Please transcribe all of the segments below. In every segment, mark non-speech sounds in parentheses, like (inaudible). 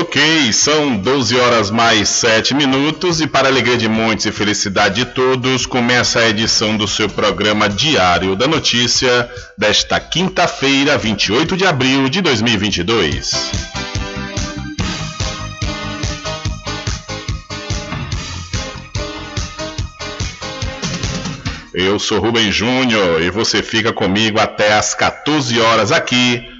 Ok, são 12 horas mais 7 minutos e para alegria de muitos e felicidade de todos, começa a edição do seu programa Diário da Notícia desta quinta-feira, 28 de abril de 2022. Eu sou Rubem Júnior e você fica comigo até às 14 horas aqui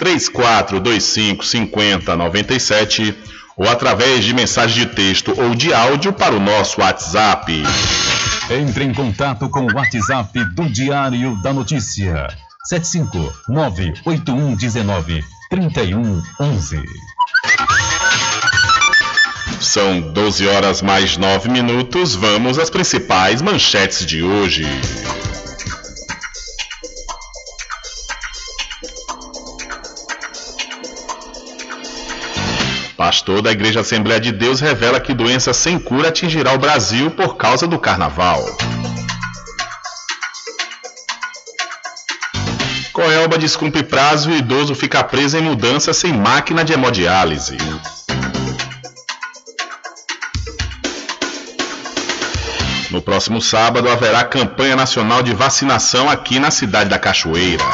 3425 5097 ou através de mensagem de texto ou de áudio para o nosso WhatsApp. Entre em contato com o WhatsApp do Diário da Notícia. 759-8119-3111. São 12 horas mais 9 minutos. Vamos às principais manchetes de hoje. Pastor da Igreja Assembleia de Deus revela que doença sem cura atingirá o Brasil por causa do carnaval. Coelba descumpre prazo e idoso fica preso em mudança sem máquina de hemodiálise. No próximo sábado haverá campanha nacional de vacinação aqui na cidade da Cachoeira.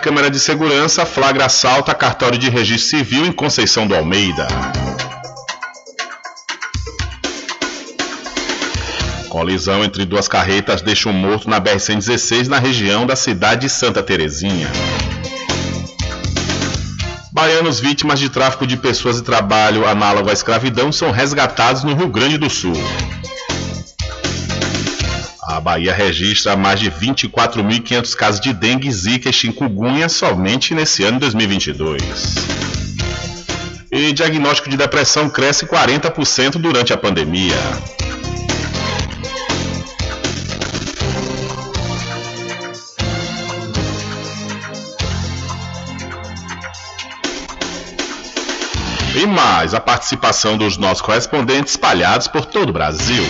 Câmara, de Segurança flagra assalto a cartório de registro civil em Conceição do Almeida. Colisão entre duas carretas deixa um morto na BR-116 na região da cidade de Santa Terezinha. Baianos vítimas de tráfico de pessoas e trabalho análogo à escravidão são resgatados no Rio Grande do Sul. A Bahia registra mais de 24.500 casos de dengue, zika e chikungunya somente nesse ano de 2022. E diagnóstico de depressão cresce 40% durante a pandemia. E mais a participação dos nossos correspondentes espalhados por todo o Brasil.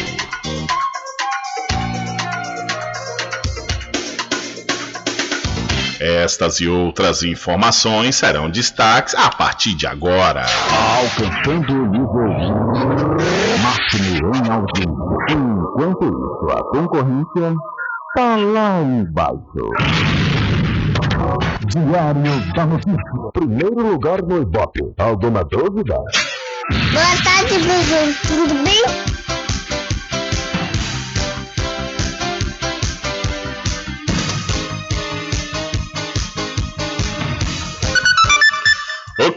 Estas e outras informações serão destaques a partir de agora. Alcançando o nível máximo em audiência. Enquanto isso, a concorrência está lá embaixo. Diário da Notícia. Primeiro lugar no Ibope. Alguma dúvida? Boa tarde, professor. Tudo bem?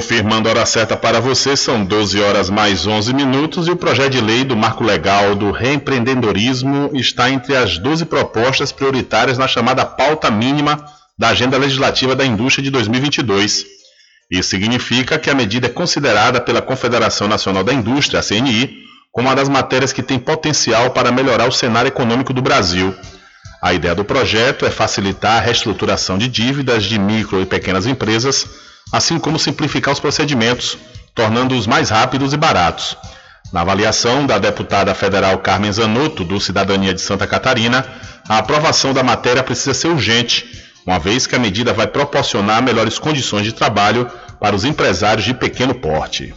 Confirmando a hora certa para você, são 12 horas mais 11 minutos e o projeto de lei do Marco Legal do Reempreendedorismo está entre as 12 propostas prioritárias na chamada pauta mínima da Agenda Legislativa da Indústria de 2022. Isso significa que a medida é considerada pela Confederação Nacional da Indústria, a CNI, como uma das matérias que tem potencial para melhorar o cenário econômico do Brasil. A ideia do projeto é facilitar a reestruturação de dívidas de micro e pequenas empresas assim como simplificar os procedimentos, tornando-os mais rápidos e baratos. Na avaliação da deputada federal Carmen Zanotto, do Cidadania de Santa Catarina, a aprovação da matéria precisa ser urgente, uma vez que a medida vai proporcionar melhores condições de trabalho para os empresários de pequeno porte.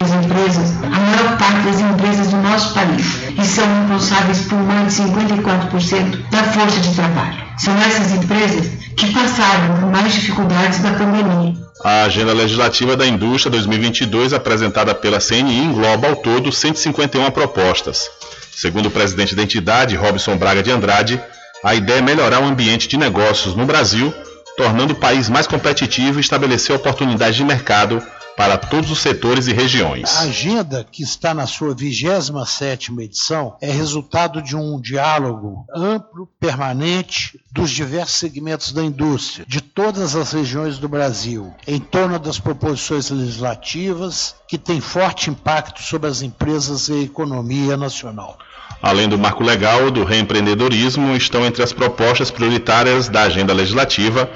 As empresas, a maior parte das empresas do nosso país, e são responsáveis por mais de 54% da força de trabalho. São essas empresas que passaram por mais dificuldades da pandemia a Agenda Legislativa da Indústria 2022, apresentada pela CNI, engloba ao todo 151 propostas. Segundo o presidente da entidade, Robson Braga de Andrade, a ideia é melhorar o ambiente de negócios no Brasil, tornando o país mais competitivo e estabelecer oportunidades de mercado para todos os setores e regiões. A agenda, que está na sua 27ª edição, é resultado de um diálogo amplo, permanente, dos diversos segmentos da indústria, de todas as regiões do Brasil, em torno das proposições legislativas que têm forte impacto sobre as empresas e a economia nacional. Além do marco legal do reempreendedorismo, estão entre as propostas prioritárias da agenda legislativa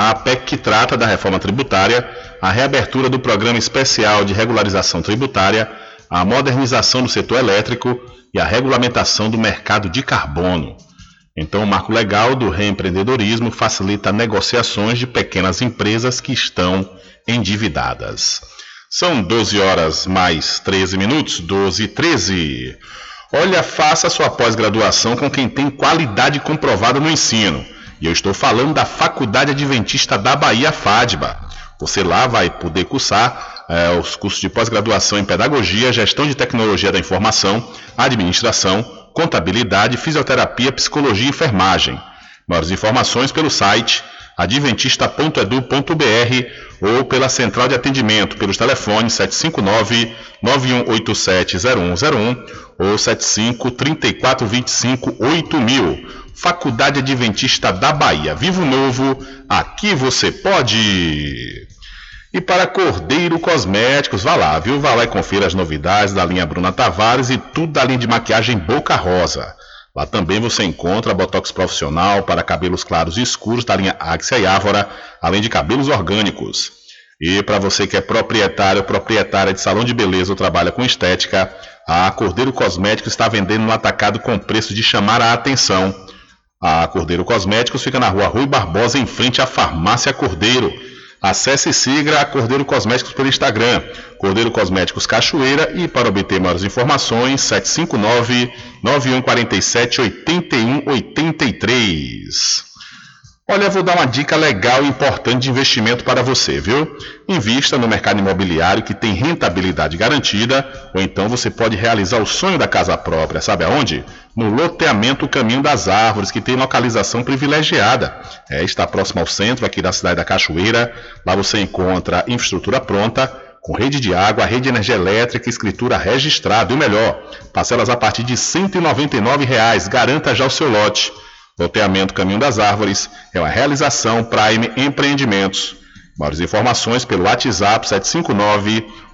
a PEC que trata da reforma tributária, a reabertura do Programa Especial de Regularização Tributária, a modernização do setor elétrico e a regulamentação do mercado de carbono. Então, o marco legal do reempreendedorismo facilita negociações de pequenas empresas que estão endividadas. São 12 horas mais 13 minutos, 12 e 13. Olha, faça sua pós-graduação com quem tem qualidade comprovada no ensino. E eu estou falando da Faculdade Adventista da Bahia, FADBA. Você lá vai poder cursar é, os cursos de pós-graduação em Pedagogia, Gestão de Tecnologia da Informação, Administração, Contabilidade, Fisioterapia, Psicologia e Enfermagem. Maiores informações pelo site adventista.edu.br ou pela central de atendimento pelos telefones 759 91870101 ou 75 3425 8000. Faculdade Adventista da Bahia. Vivo Novo, aqui você pode. E para Cordeiro Cosméticos, vá lá, viu? Vá lá e confira as novidades da linha Bruna Tavares e tudo da linha de maquiagem Boca Rosa. Lá também você encontra botox profissional para cabelos claros e escuros da linha Axia e Ávora, além de cabelos orgânicos. E para você que é proprietário ou proprietária de salão de beleza ou trabalha com estética, a Cordeiro Cosméticos está vendendo no atacado com preço de chamar a atenção. A Cordeiro Cosméticos fica na rua Rui Barbosa, em frente à Farmácia Cordeiro. Acesse e siga a Cordeiro Cosméticos pelo Instagram, Cordeiro Cosméticos Cachoeira e para obter maiores informações, 759 9147 8183. Olha, vou dar uma dica legal e importante de investimento para você, viu? Invista no mercado imobiliário que tem rentabilidade garantida, ou então você pode realizar o sonho da casa própria, sabe aonde? No loteamento Caminho das Árvores, que tem localização privilegiada. É, está próximo ao centro aqui da cidade da Cachoeira. Lá você encontra infraestrutura pronta, com rede de água, rede de energia elétrica, escritura registrada e o melhor, parcelas a partir de 199 reais. Garanta já o seu lote. Loteamento Caminho das Árvores é uma realização Prime Empreendimentos. Maiores informações pelo WhatsApp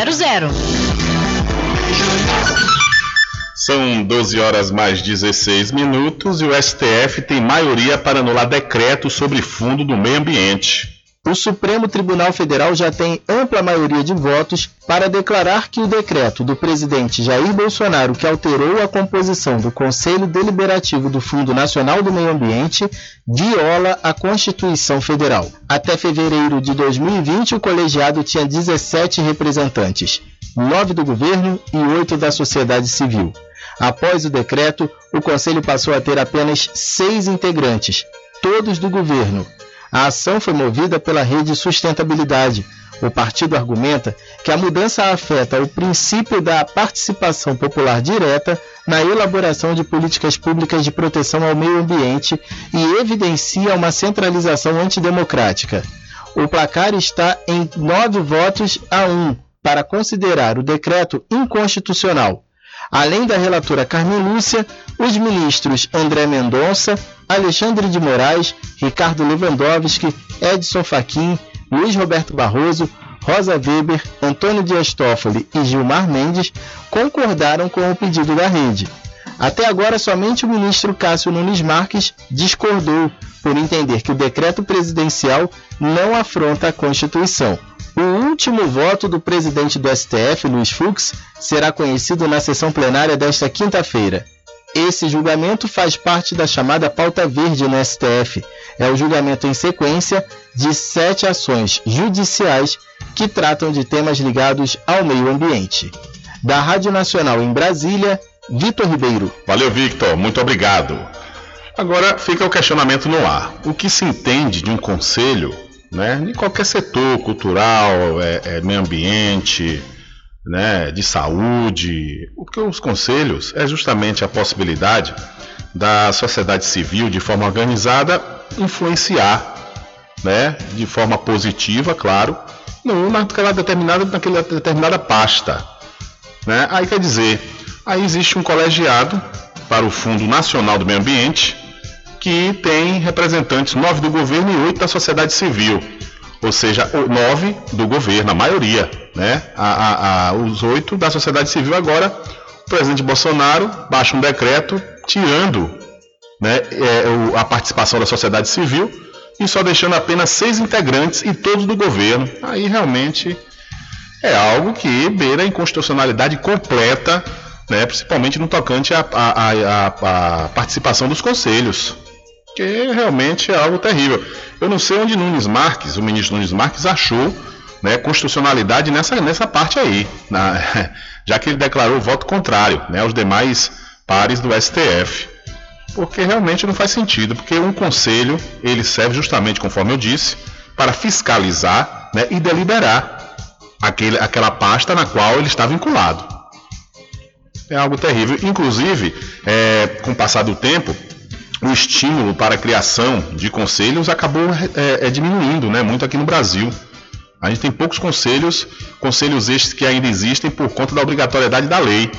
1000. São 12 horas mais 16 minutos e o STF tem maioria para anular decreto sobre fundo do meio ambiente o Supremo Tribunal Federal já tem ampla maioria de votos para declarar que o decreto do presidente Jair Bolsonaro, que alterou a composição do Conselho Deliberativo do Fundo Nacional do Meio Ambiente, viola a Constituição Federal. Até fevereiro de 2020, o colegiado tinha 17 representantes, 9 do governo e 8 da sociedade civil. Após o decreto, o Conselho passou a ter apenas seis integrantes, todos do governo, a ação foi movida pela rede Sustentabilidade. O partido argumenta que a mudança afeta o princípio da participação popular direta na elaboração de políticas públicas de proteção ao meio ambiente e evidencia uma centralização antidemocrática. O placar está em nove votos a um para considerar o decreto inconstitucional. Além da relatora Carmen Lúcia, os ministros André Mendonça, Alexandre de Moraes, Ricardo Lewandowski, Edson Fachin, Luiz Roberto Barroso, Rosa Weber, Antônio Dias Toffoli e Gilmar Mendes concordaram com o pedido da rede. Até agora, somente o ministro Cássio Nunes Marques discordou, por entender que o decreto presidencial não afronta a Constituição. O último voto do presidente do STF, Luiz Fux, será conhecido na sessão plenária desta quinta-feira. Esse julgamento faz parte da chamada pauta verde no STF. É o julgamento em sequência de sete ações judiciais que tratam de temas ligados ao meio ambiente. Da Rádio Nacional em Brasília, Vitor Ribeiro. Valeu, Victor. Muito obrigado. Agora fica o questionamento no ar. O que se entende de um conselho, né, em qualquer setor, cultural, é, é, meio ambiente, né, de saúde. O que os conselhos é justamente a possibilidade da sociedade civil, de forma organizada, influenciar, né, de forma positiva, claro, naquela determinada, naquela determinada pasta. Né? Aí quer dizer, aí existe um colegiado para o Fundo Nacional do Meio Ambiente que tem representantes nove do governo e oito da sociedade civil. Ou seja, nove do governo, a maioria, né? A, a, a, os oito da sociedade civil agora, o presidente Bolsonaro baixa um decreto tirando né, é, a participação da sociedade civil e só deixando apenas seis integrantes e todos do governo. Aí realmente é algo que beira a inconstitucionalidade completa, né, principalmente no tocante à, participação dos conselhos. Que realmente é algo terrível. Eu não sei onde Nunes Marques, o ministro Nunes Marques, achou né, constitucionalidade nessa, nessa parte aí, na, (laughs) já que ele declarou voto contrário né, aos demais pares do STF. Porque realmente não faz sentido, porque um conselho ele serve justamente, conforme eu disse, para fiscalizar né, e deliberar aquele, aquela pasta na qual ele está vinculado. É algo terrível. Inclusive, é, com o passar do tempo, o estímulo para a criação de conselhos acabou é, é, diminuindo né, muito aqui no Brasil. A gente tem poucos conselhos, conselhos estes que ainda existem por conta da obrigatoriedade da lei.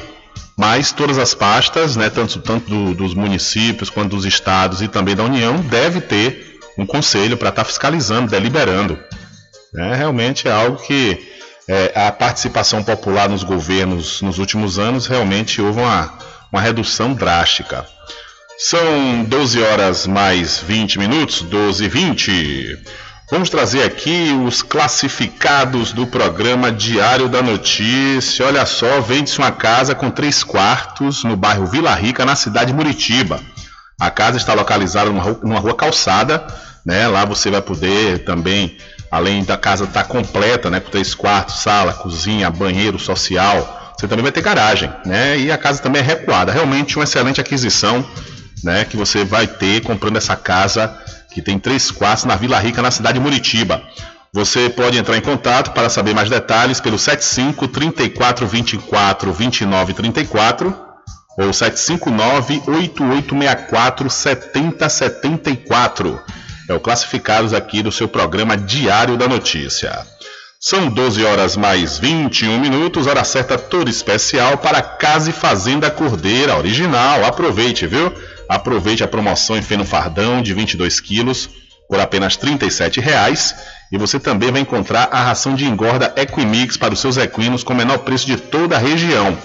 Mas todas as pastas, né, tanto, tanto do, dos municípios quanto dos estados e também da União, deve ter um conselho para estar tá fiscalizando, deliberando. É, realmente é algo que é, a participação popular nos governos nos últimos anos realmente houve uma, uma redução drástica. São 12 horas mais 20 minutos, 12 e 20. Vamos trazer aqui os classificados do programa Diário da Notícia. Olha só, vende-se uma casa com três quartos no bairro Vila Rica, na cidade de Muritiba. A casa está localizada numa rua, numa rua calçada, né? Lá você vai poder também, além da casa estar tá completa, né? Com três quartos, sala, cozinha, banheiro social, você também vai ter garagem, né? E a casa também é recuada. Realmente uma excelente aquisição, né? Que você vai ter comprando essa casa que tem três quartos na Vila Rica, na cidade de Muritiba. Você pode entrar em contato para saber mais detalhes pelo 75 34 24 29 34 ou 759 8864 7074. É o classificados aqui do seu programa Diário da Notícia. São 12 horas mais 21 minutos, hora certa toda especial para Casa e Fazenda Cordeira original. Aproveite, viu? Aproveite a promoção em feno fardão de 22 quilos por apenas R$ 37,00 e você também vai encontrar a ração de engorda Equimix para os seus equinos com o menor preço de toda a região.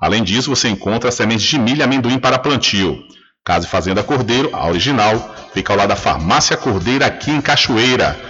Além disso, você encontra sementes de milho e amendoim para plantio. Casa e Fazenda Cordeiro, a original, fica ao lado da Farmácia Cordeira aqui em Cachoeira.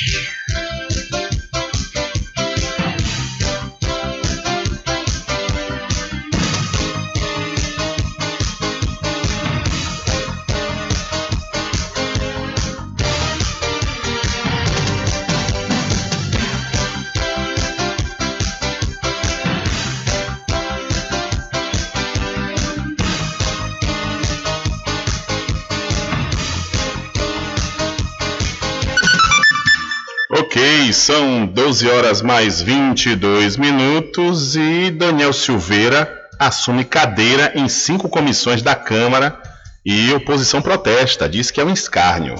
São 12 horas mais 22 minutos e Daniel Silveira assume cadeira em cinco comissões da Câmara e oposição protesta, diz que é um escárnio.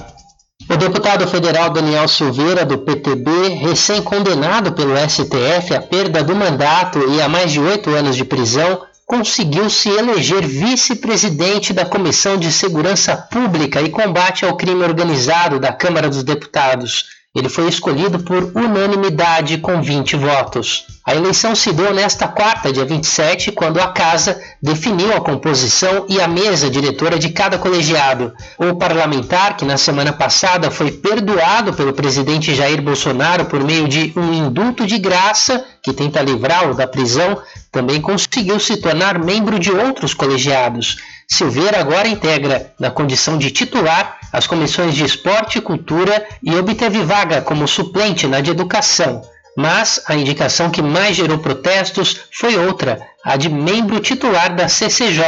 O deputado federal Daniel Silveira, do PTB, recém-condenado pelo STF à perda do mandato e a mais de oito anos de prisão, conseguiu se eleger vice-presidente da Comissão de Segurança Pública e Combate ao Crime Organizado da Câmara dos Deputados. Ele foi escolhido por unanimidade com 20 votos. A eleição se deu nesta quarta, dia 27, quando a Casa definiu a composição e a mesa diretora de cada colegiado. O parlamentar, que na semana passada foi perdoado pelo presidente Jair Bolsonaro por meio de um indulto de graça que tenta livrá-lo da prisão, também conseguiu se tornar membro de outros colegiados. Silveira agora integra, na condição de titular, as comissões de Esporte e Cultura e obteve vaga como suplente na de Educação. Mas a indicação que mais gerou protestos foi outra, a de membro titular da CCJ,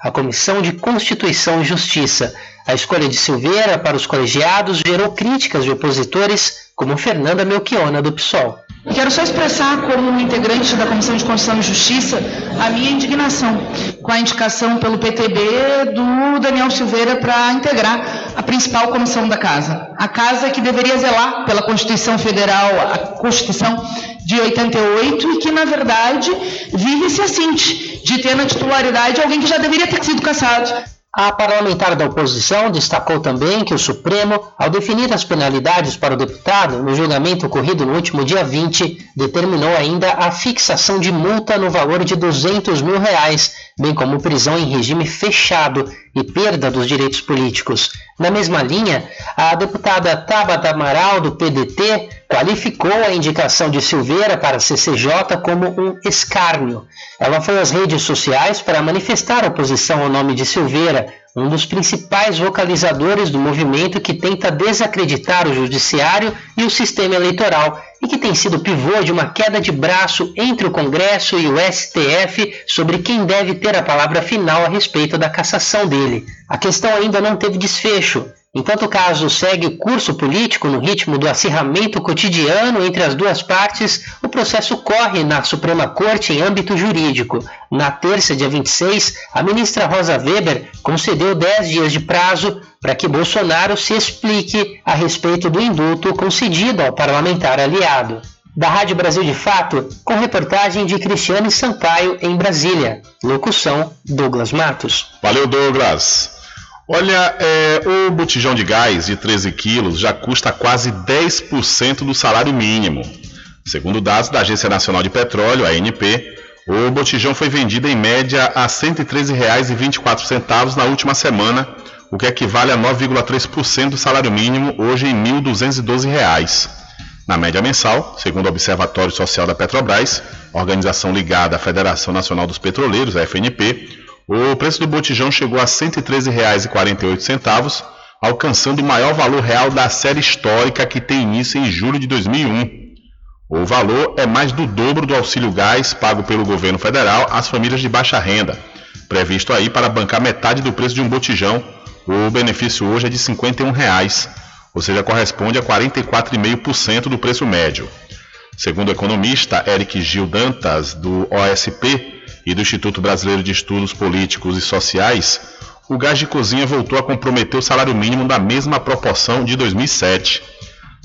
a Comissão de Constituição e Justiça. A escolha de Silveira para os colegiados gerou críticas de opositores, como Fernanda Melchiona, do PSOL. Quero só expressar, como integrante da Comissão de Constituição e Justiça, a minha indignação com a indicação pelo PTB do Daniel Silveira para integrar a principal comissão da Casa. A Casa que deveria zelar pela Constituição Federal, a Constituição de 88, e que, na verdade, vive esse assinte de ter na titularidade alguém que já deveria ter sido cassado a parlamentar da oposição destacou também que o Supremo, ao definir as penalidades para o deputado no julgamento ocorrido no último dia 20, determinou ainda a fixação de multa no valor de 200 mil reais, bem como prisão em regime fechado e perda dos direitos políticos. Na mesma linha, a deputada Tabata Amaral, do PDT, qualificou a indicação de Silveira para a CCJ como um escárnio. Ela foi às redes sociais para manifestar oposição ao nome de Silveira, um dos principais vocalizadores do movimento que tenta desacreditar o judiciário e o sistema eleitoral e que tem sido pivô de uma queda de braço entre o Congresso e o STF sobre quem deve ter a palavra final a respeito da cassação dele. A questão ainda não teve desfecho. Enquanto o caso segue curso político no ritmo do acirramento cotidiano entre as duas partes, o processo corre na Suprema Corte em âmbito jurídico. Na terça, dia 26, a ministra Rosa Weber concedeu 10 dias de prazo para que Bolsonaro se explique a respeito do indulto concedido ao parlamentar aliado. Da Rádio Brasil de Fato, com reportagem de Cristiane Sampaio em Brasília. Locução: Douglas Matos. Valeu, Douglas. Olha, é, o botijão de gás de 13 quilos já custa quase 10% do salário mínimo. Segundo dados da Agência Nacional de Petróleo, ANP, o botijão foi vendido em média a R$ 113,24 na última semana, o que equivale a 9,3% do salário mínimo, hoje em R$ 1.212. Na média mensal, segundo o Observatório Social da Petrobras, organização ligada à Federação Nacional dos Petroleiros, a FNP, o preço do botijão chegou a R$ 113,48, alcançando o maior valor real da série histórica que tem início em julho de 2001. O valor é mais do dobro do auxílio gás pago pelo governo federal às famílias de baixa renda, previsto aí para bancar metade do preço de um botijão. O benefício hoje é de 51 reais, ou seja, corresponde a 44,5% do preço médio. Segundo o economista Eric Gil Dantas, do OSP, e do Instituto Brasileiro de Estudos Políticos e Sociais, o gás de cozinha voltou a comprometer o salário mínimo da mesma proporção de 2007.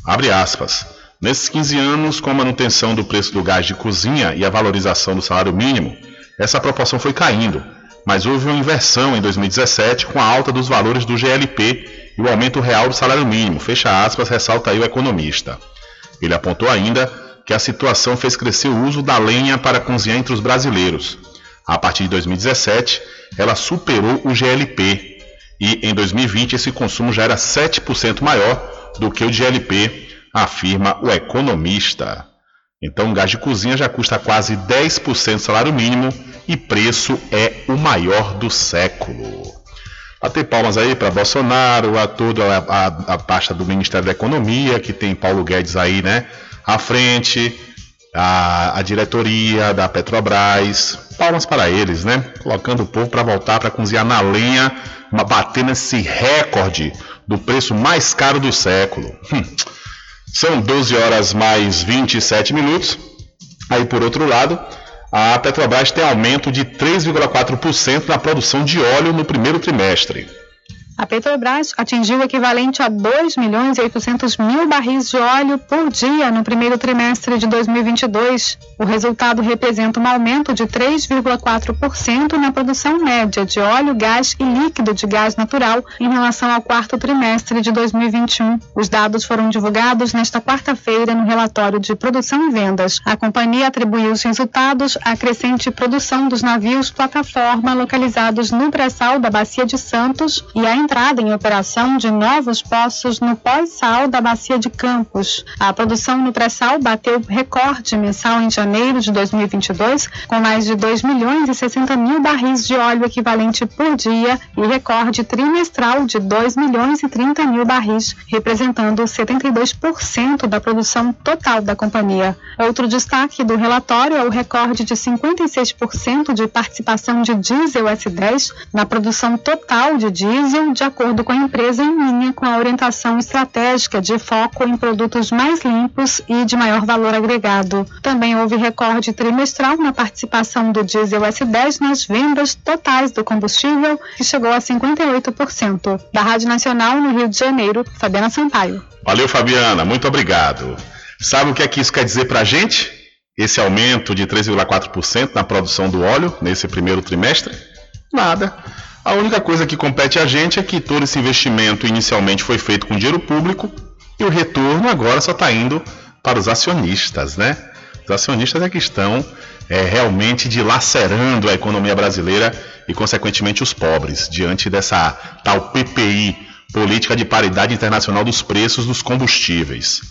Abre aspas. Nesses 15 anos, com a manutenção do preço do gás de cozinha e a valorização do salário mínimo, essa proporção foi caindo, mas houve uma inversão em 2017 com a alta dos valores do GLP e o aumento real do salário mínimo, fecha aspas, ressalta aí o economista. Ele apontou ainda que a situação fez crescer o uso da lenha para cozinhar entre os brasileiros. A partir de 2017, ela superou o GLP e em 2020 esse consumo já era 7% maior do que o GLP, afirma o economista. Então, o gás de cozinha já custa quase 10% do salário mínimo e preço é o maior do século. Bater palmas aí para Bolsonaro, a toda a, a, a pasta do Ministério da Economia, que tem Paulo Guedes aí, né, à frente, a, a diretoria da Petrobras, palmas para eles, né? Colocando o povo para voltar para cozinhar na lenha, batendo esse recorde do preço mais caro do século. Hum. São 12 horas mais 27 minutos. Aí, por outro lado, a Petrobras tem aumento de 3,4% na produção de óleo no primeiro trimestre. A Petrobras atingiu o equivalente a 2 milhões e 800 mil barris de óleo por dia no primeiro trimestre de 2022. O resultado representa um aumento de 3,4% na produção média de óleo, gás e líquido de gás natural em relação ao quarto trimestre de 2021. Os dados foram divulgados nesta quarta-feira no relatório de produção e vendas. A companhia atribuiu os resultados à crescente produção dos navios plataforma localizados no pré-sal da Bacia de Santos e a entrada em operação de novos poços no pós-sal da Bacia de Campos. A produção no pré-sal bateu recorde mensal em janeiro de 2022, com mais de 2 milhões e 60 mil barris de óleo equivalente por dia e recorde trimestral de 2 milhões e 30 mil barris, representando 72% da produção total da companhia. Outro destaque do relatório é o recorde de 56% de participação de diesel S10 na produção total de diesel, de acordo com a empresa, em linha com a orientação estratégica de foco em produtos mais limpos e de maior valor agregado. Também houve recorde trimestral na participação do diesel S10 nas vendas totais do combustível, que chegou a 58%. Da Rádio Nacional, no Rio de Janeiro, Fabiana Sampaio. Valeu, Fabiana, muito obrigado. Sabe o que é que isso quer dizer para a gente? Esse aumento de 3,4% na produção do óleo nesse primeiro trimestre? Nada. A única coisa que compete a gente é que todo esse investimento inicialmente foi feito com dinheiro público e o retorno agora só está indo para os acionistas, né? Os acionistas é que estão é, realmente dilacerando a economia brasileira e, consequentemente, os pobres, diante dessa tal PPI, Política de Paridade Internacional dos Preços dos Combustíveis.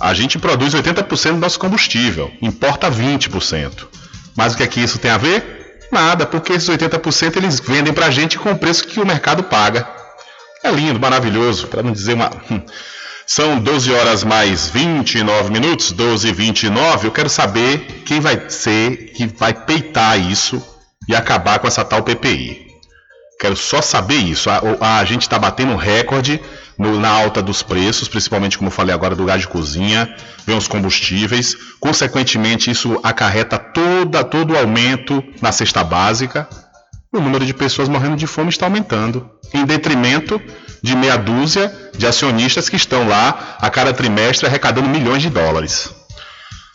A gente produz 80% do nosso combustível, importa 20%. Mas o que é que isso tem a ver? Nada, porque esses 80% eles vendem para a gente com o preço que o mercado paga. É lindo, maravilhoso, para não dizer uma. Hum. São 12 horas mais 29 minutos, 12 e 29. Eu quero saber quem vai ser que vai peitar isso e acabar com essa tal PPI. Quero só saber isso. A, a gente está batendo recorde no, na alta dos preços, principalmente como falei agora do gás de cozinha, vem os combustíveis. Consequentemente, isso acarreta toda, todo o aumento na cesta básica. O número de pessoas morrendo de fome está aumentando, em detrimento de meia dúzia de acionistas que estão lá a cada trimestre arrecadando milhões de dólares.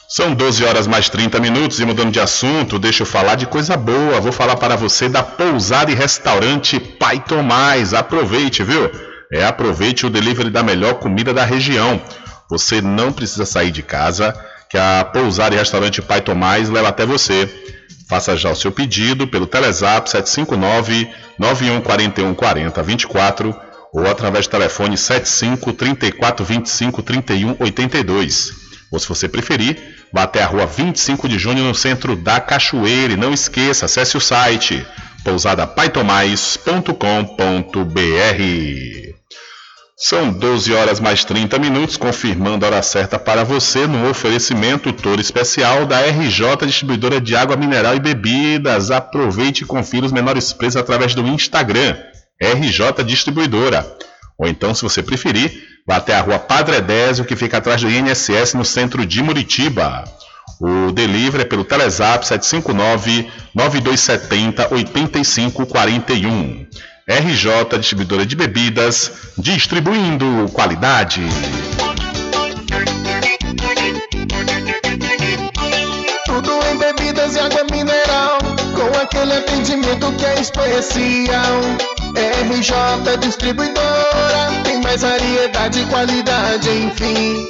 São 12 horas mais 30 minutos e mudando de assunto, deixa eu falar de coisa boa. Vou falar para você da pousada e restaurante Pai Tomás. Aproveite, viu? É, aproveite o delivery da melhor comida da região. Você não precisa sair de casa, que a pousada e restaurante Pai Tomás leva até você. Faça já o seu pedido pelo Telezap 759 9141 40 24 ou através do telefone 75 34 25 31 82. Ou se você preferir, vá até a rua 25 de junho no centro da Cachoeira e não esqueça, acesse o site pousadapaitomais.com.br. São 12 horas mais 30 minutos, confirmando a hora certa para você no oferecimento Toro Especial da RJ Distribuidora de Água Mineral e Bebidas. Aproveite e confira os menores preços através do Instagram, RJ Distribuidora. Ou então, se você preferir, vá até a rua Padre Edésio, que fica atrás do INSS no centro de Muritiba. O delivery é pelo Telezap 759-9270-8541. RJ Distribuidora de Bebidas, distribuindo qualidade. Tudo em bebidas e água mineral, com aquele atendimento que é especial. RJ Distribuidora, tem mais variedade e qualidade, enfim.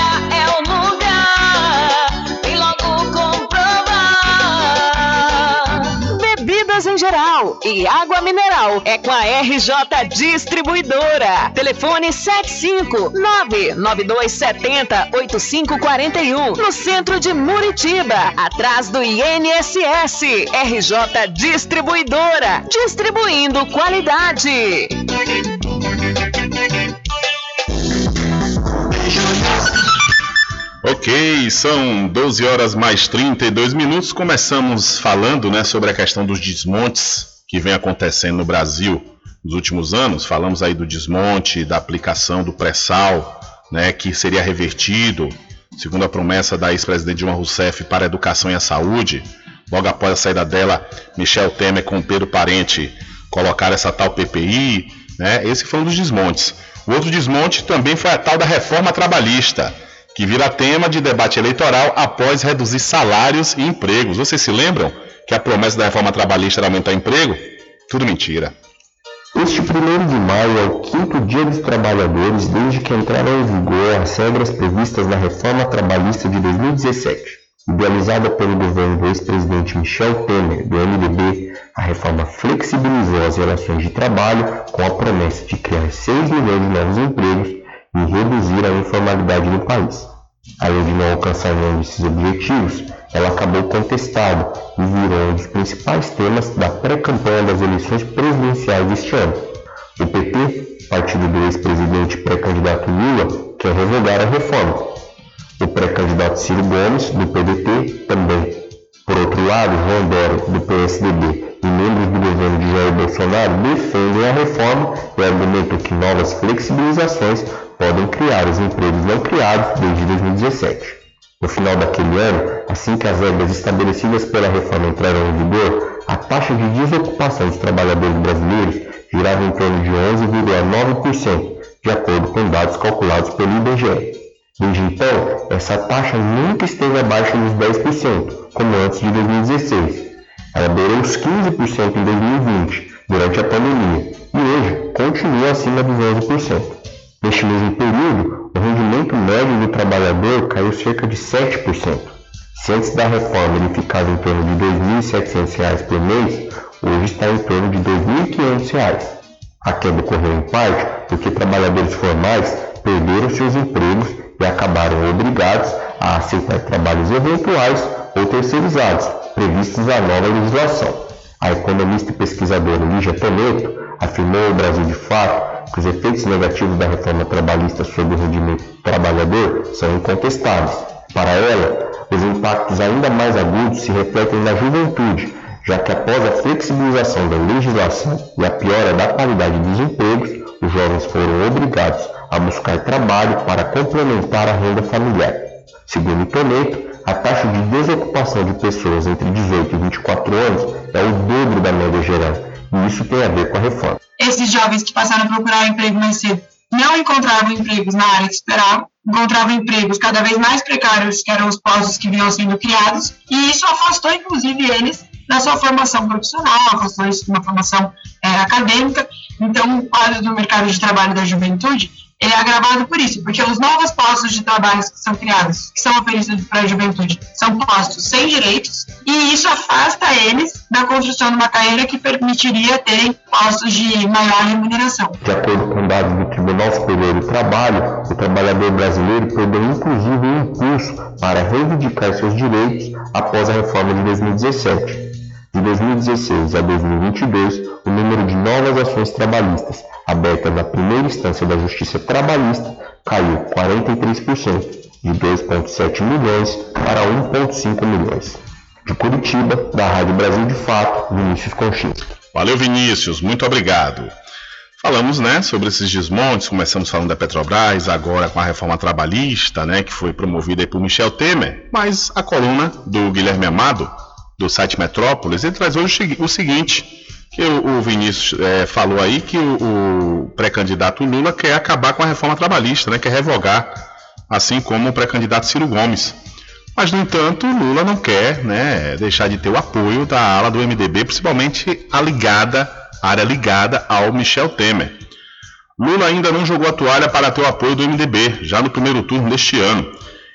e água mineral é com a RJ Distribuidora. Telefone 75992708541 no centro de Muritiba, atrás do INSS. RJ Distribuidora, distribuindo qualidade. Ok, são 12 horas mais 32 minutos. Começamos falando né, sobre a questão dos desmontes que vem acontecendo no Brasil nos últimos anos. Falamos aí do desmonte, da aplicação do pré-sal, né, que seria revertido, segundo a promessa da ex-presidente Dilma Rousseff para a educação e a saúde. Logo após a saída dela, Michel Temer com Pedro Parente colocaram essa tal PPI. Né? Esse foi um dos desmontes. O outro desmonte também foi a tal da reforma trabalhista que vira tema de debate eleitoral após reduzir salários e empregos. Vocês se lembram que a promessa da reforma trabalhista era aumentar emprego? Tudo mentira. Este 1 de maio é o quinto dia dos trabalhadores desde que entraram em vigor as regras previstas na reforma trabalhista de 2017. Idealizada pelo governo do ex-presidente Michel Temer, do MDB, a reforma flexibilizou as relações de trabalho com a promessa de criar 6 milhões de novos empregos e reduzir a informalidade no país. Além de não alcançar nenhum desses objetivos, ela acabou contestada e virou um dos principais temas da pré-campanha das eleições presidenciais deste ano. O PT, partido do ex-presidente pré-candidato Lula, quer revogar a reforma. O pré-candidato Ciro Gomes, do PDT, também. Por outro lado, Dória, do PSDB, e membros do governo de Jair Bolsonaro defendem a reforma e argumentam que novas flexibilizações podem criar os empregos não criados desde 2017. No final daquele ano, assim que as regras estabelecidas pela reforma entraram em vigor, a taxa de desocupação dos trabalhadores brasileiros girava em torno de 11,9%, de acordo com dados calculados pelo IBGE. Desde então, essa taxa nunca esteve abaixo dos 10%, como antes de 2016. Ela beirou os 15% em 2020, durante a pandemia, e hoje continua acima dos 11%. Neste mesmo período, o rendimento médio do trabalhador caiu cerca de 7%. Se antes da reforma ele ficava em torno de R$ 2.700 por mês, hoje está em torno de R$ 2.500. A queda ocorreu em parte porque trabalhadores formais perderam seus empregos e acabaram obrigados a aceitar trabalhos eventuais ou terceirizados, previstos na nova legislação. A economista e pesquisadora Lígia Toneto afirmou ao Brasil de Fato que os efeitos negativos da reforma trabalhista sobre o rendimento do trabalhador são incontestáveis. Para ela, os impactos ainda mais agudos se refletem na juventude, já que após a flexibilização da legislação e a piora da qualidade dos empregos, os jovens foram obrigados a buscar trabalho para complementar a renda familiar. Segundo Toneto, a taxa de desocupação de pessoas entre 18 e 24 anos é o dobro da média geral, e isso tem a ver com a reforma esses jovens que passaram a procurar emprego mais cedo não encontravam empregos na área que esperavam, encontravam empregos cada vez mais precários, que eram os postos que vinham sendo criados, e isso afastou, inclusive, eles da sua formação profissional, afastou eles de uma formação é, acadêmica. Então, o quadro do mercado de trabalho da juventude é agravado por isso, porque os novos postos de trabalho que são criados, que são oferecidos para a juventude, são postos sem direitos, e isso afasta eles da construção de uma carreira que permitiria terem postos de maior remuneração. De acordo com dados do Tribunal Superior do Trabalho, o trabalhador brasileiro perdeu inclusive um impulso para reivindicar seus direitos após a reforma de 2017. De 2016 a 2022, o número de novas ações trabalhistas abertas na primeira instância da Justiça Trabalhista caiu 43%, de 2,7 milhões para 1,5 milhões. De Curitiba, da Rádio Brasil de Fato, Vinícius Conchita. Valeu, Vinícius, muito obrigado. Falamos, né, sobre esses desmontes, começamos falando da Petrobras, agora com a reforma trabalhista, né, que foi promovida por Michel Temer, mas a coluna do Guilherme Amado do site Metrópolis, ele traz hoje o seguinte, que o, Vinícius é, falou aí que o, o pré-candidato Lula quer acabar com a reforma trabalhista, né, quer revogar, assim como o pré-candidato Ciro Gomes. Mas, no entanto, Lula não quer né, deixar de ter o apoio da ala do MDB, principalmente a ligada, área ligada ao Michel Temer. Lula ainda não jogou a toalha para ter o apoio do MDB, já no primeiro turno deste ano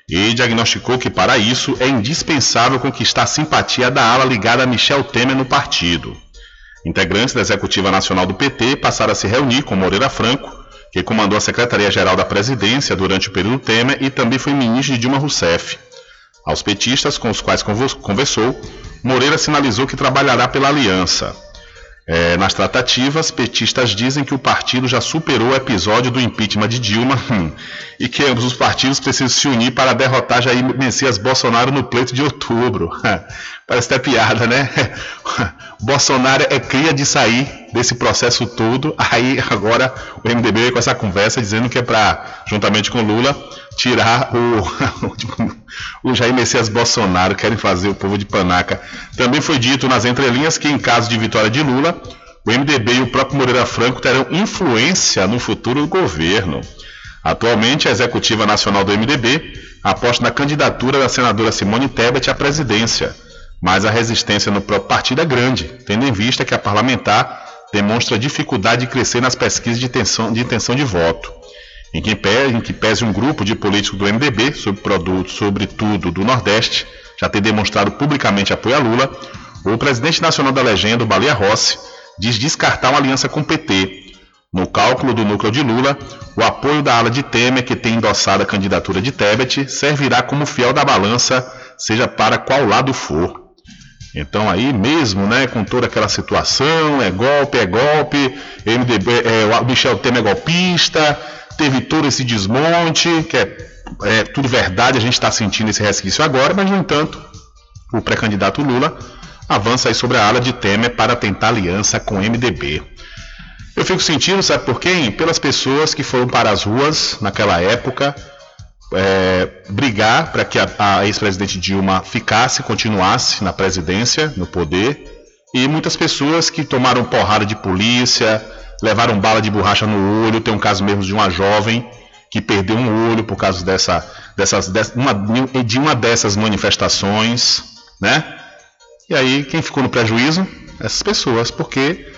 e diagnosticou que para isso é indispensável conquistar a simpatia da ala ligada a Michel Temer no partido. Integrantes da Executiva Nacional do PT passaram a se reunir com Moreira Franco, que comandou a Secretaria-Geral da Presidência durante o período Temer e também foi ministro de Dilma Rousseff. Aos petistas com os quais conversou, Moreira sinalizou que trabalhará pela aliança. É, nas tratativas, petistas dizem que o partido já superou o episódio do impeachment de Dilma hum, e que ambos os partidos precisam se unir para derrotar Jair Messias Bolsonaro no pleito de outubro. (laughs) Parece até piada, né? (laughs) Bolsonaro é cria de sair desse processo todo, (laughs) aí agora o MDB veio com essa conversa dizendo que é para, juntamente com Lula, tirar o, (laughs) o Jair Messias Bolsonaro, querem fazer o povo de panaca. Também foi dito nas entrelinhas que, em caso de vitória de Lula, o MDB e o próprio Moreira Franco terão influência no futuro governo. Atualmente, a executiva nacional do MDB aposta na candidatura da senadora Simone Tebet à presidência, mas a resistência no próprio partido é grande, tendo em vista que a parlamentar demonstra dificuldade de crescer nas pesquisas de intenção de, intenção de voto em que, pese, em que pese um grupo de políticos do MDB, sobre produtos, sobretudo do Nordeste, já ter demonstrado publicamente apoio a Lula, o presidente nacional da legenda, Baleia Rossi, diz descartar uma aliança com o PT. No cálculo do núcleo de Lula, o apoio da ala de Temer, que tem endossado a candidatura de Tebet, servirá como fiel da balança, seja para qual lado for. Então aí mesmo, né, com toda aquela situação, é golpe, é golpe, MDB, é, o Michel Temer é golpista, teve todo esse desmonte, que é, é tudo verdade, a gente está sentindo esse resquício agora, mas no entanto, o pré-candidato Lula avança aí sobre a ala de Temer para tentar aliança com o MDB. Eu fico sentindo, sabe por quem? Pelas pessoas que foram para as ruas naquela época é, brigar para que a, a ex-presidente Dilma ficasse, continuasse na presidência, no poder, e muitas pessoas que tomaram porrada de polícia, levaram bala de borracha no olho. Tem um caso mesmo de uma jovem que perdeu um olho por causa dessa, dessas, dessa, uma, de uma dessas manifestações, né? E aí, quem ficou no prejuízo? Essas pessoas, porque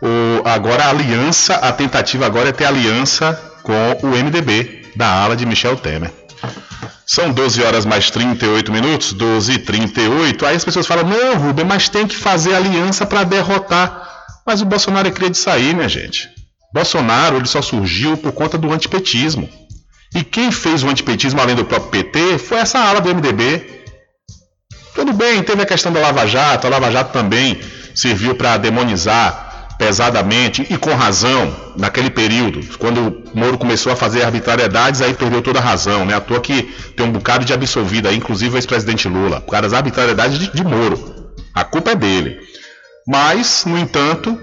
o, agora a aliança, a tentativa agora é ter aliança com o MDB, da ala de Michel Temer. São 12 horas mais 38 minutos, 12 e 38. Aí as pessoas falam: não, Rubem, mas tem que fazer aliança para derrotar mas o Bolsonaro é cria de sair, minha gente. Bolsonaro ele só surgiu por conta do antipetismo. E quem fez o antipetismo além do próprio PT foi essa ala do MDB. Tudo bem, teve a questão da Lava Jato, a Lava Jato também serviu para demonizar pesadamente e com razão naquele período, quando o Moro começou a fazer arbitrariedades, aí perdeu toda a razão, né? À toa que tem um bocado de absolvido aí, inclusive o ex-presidente Lula, por causa das arbitrariedades de, de Moro. A culpa é dele. Mas, no entanto,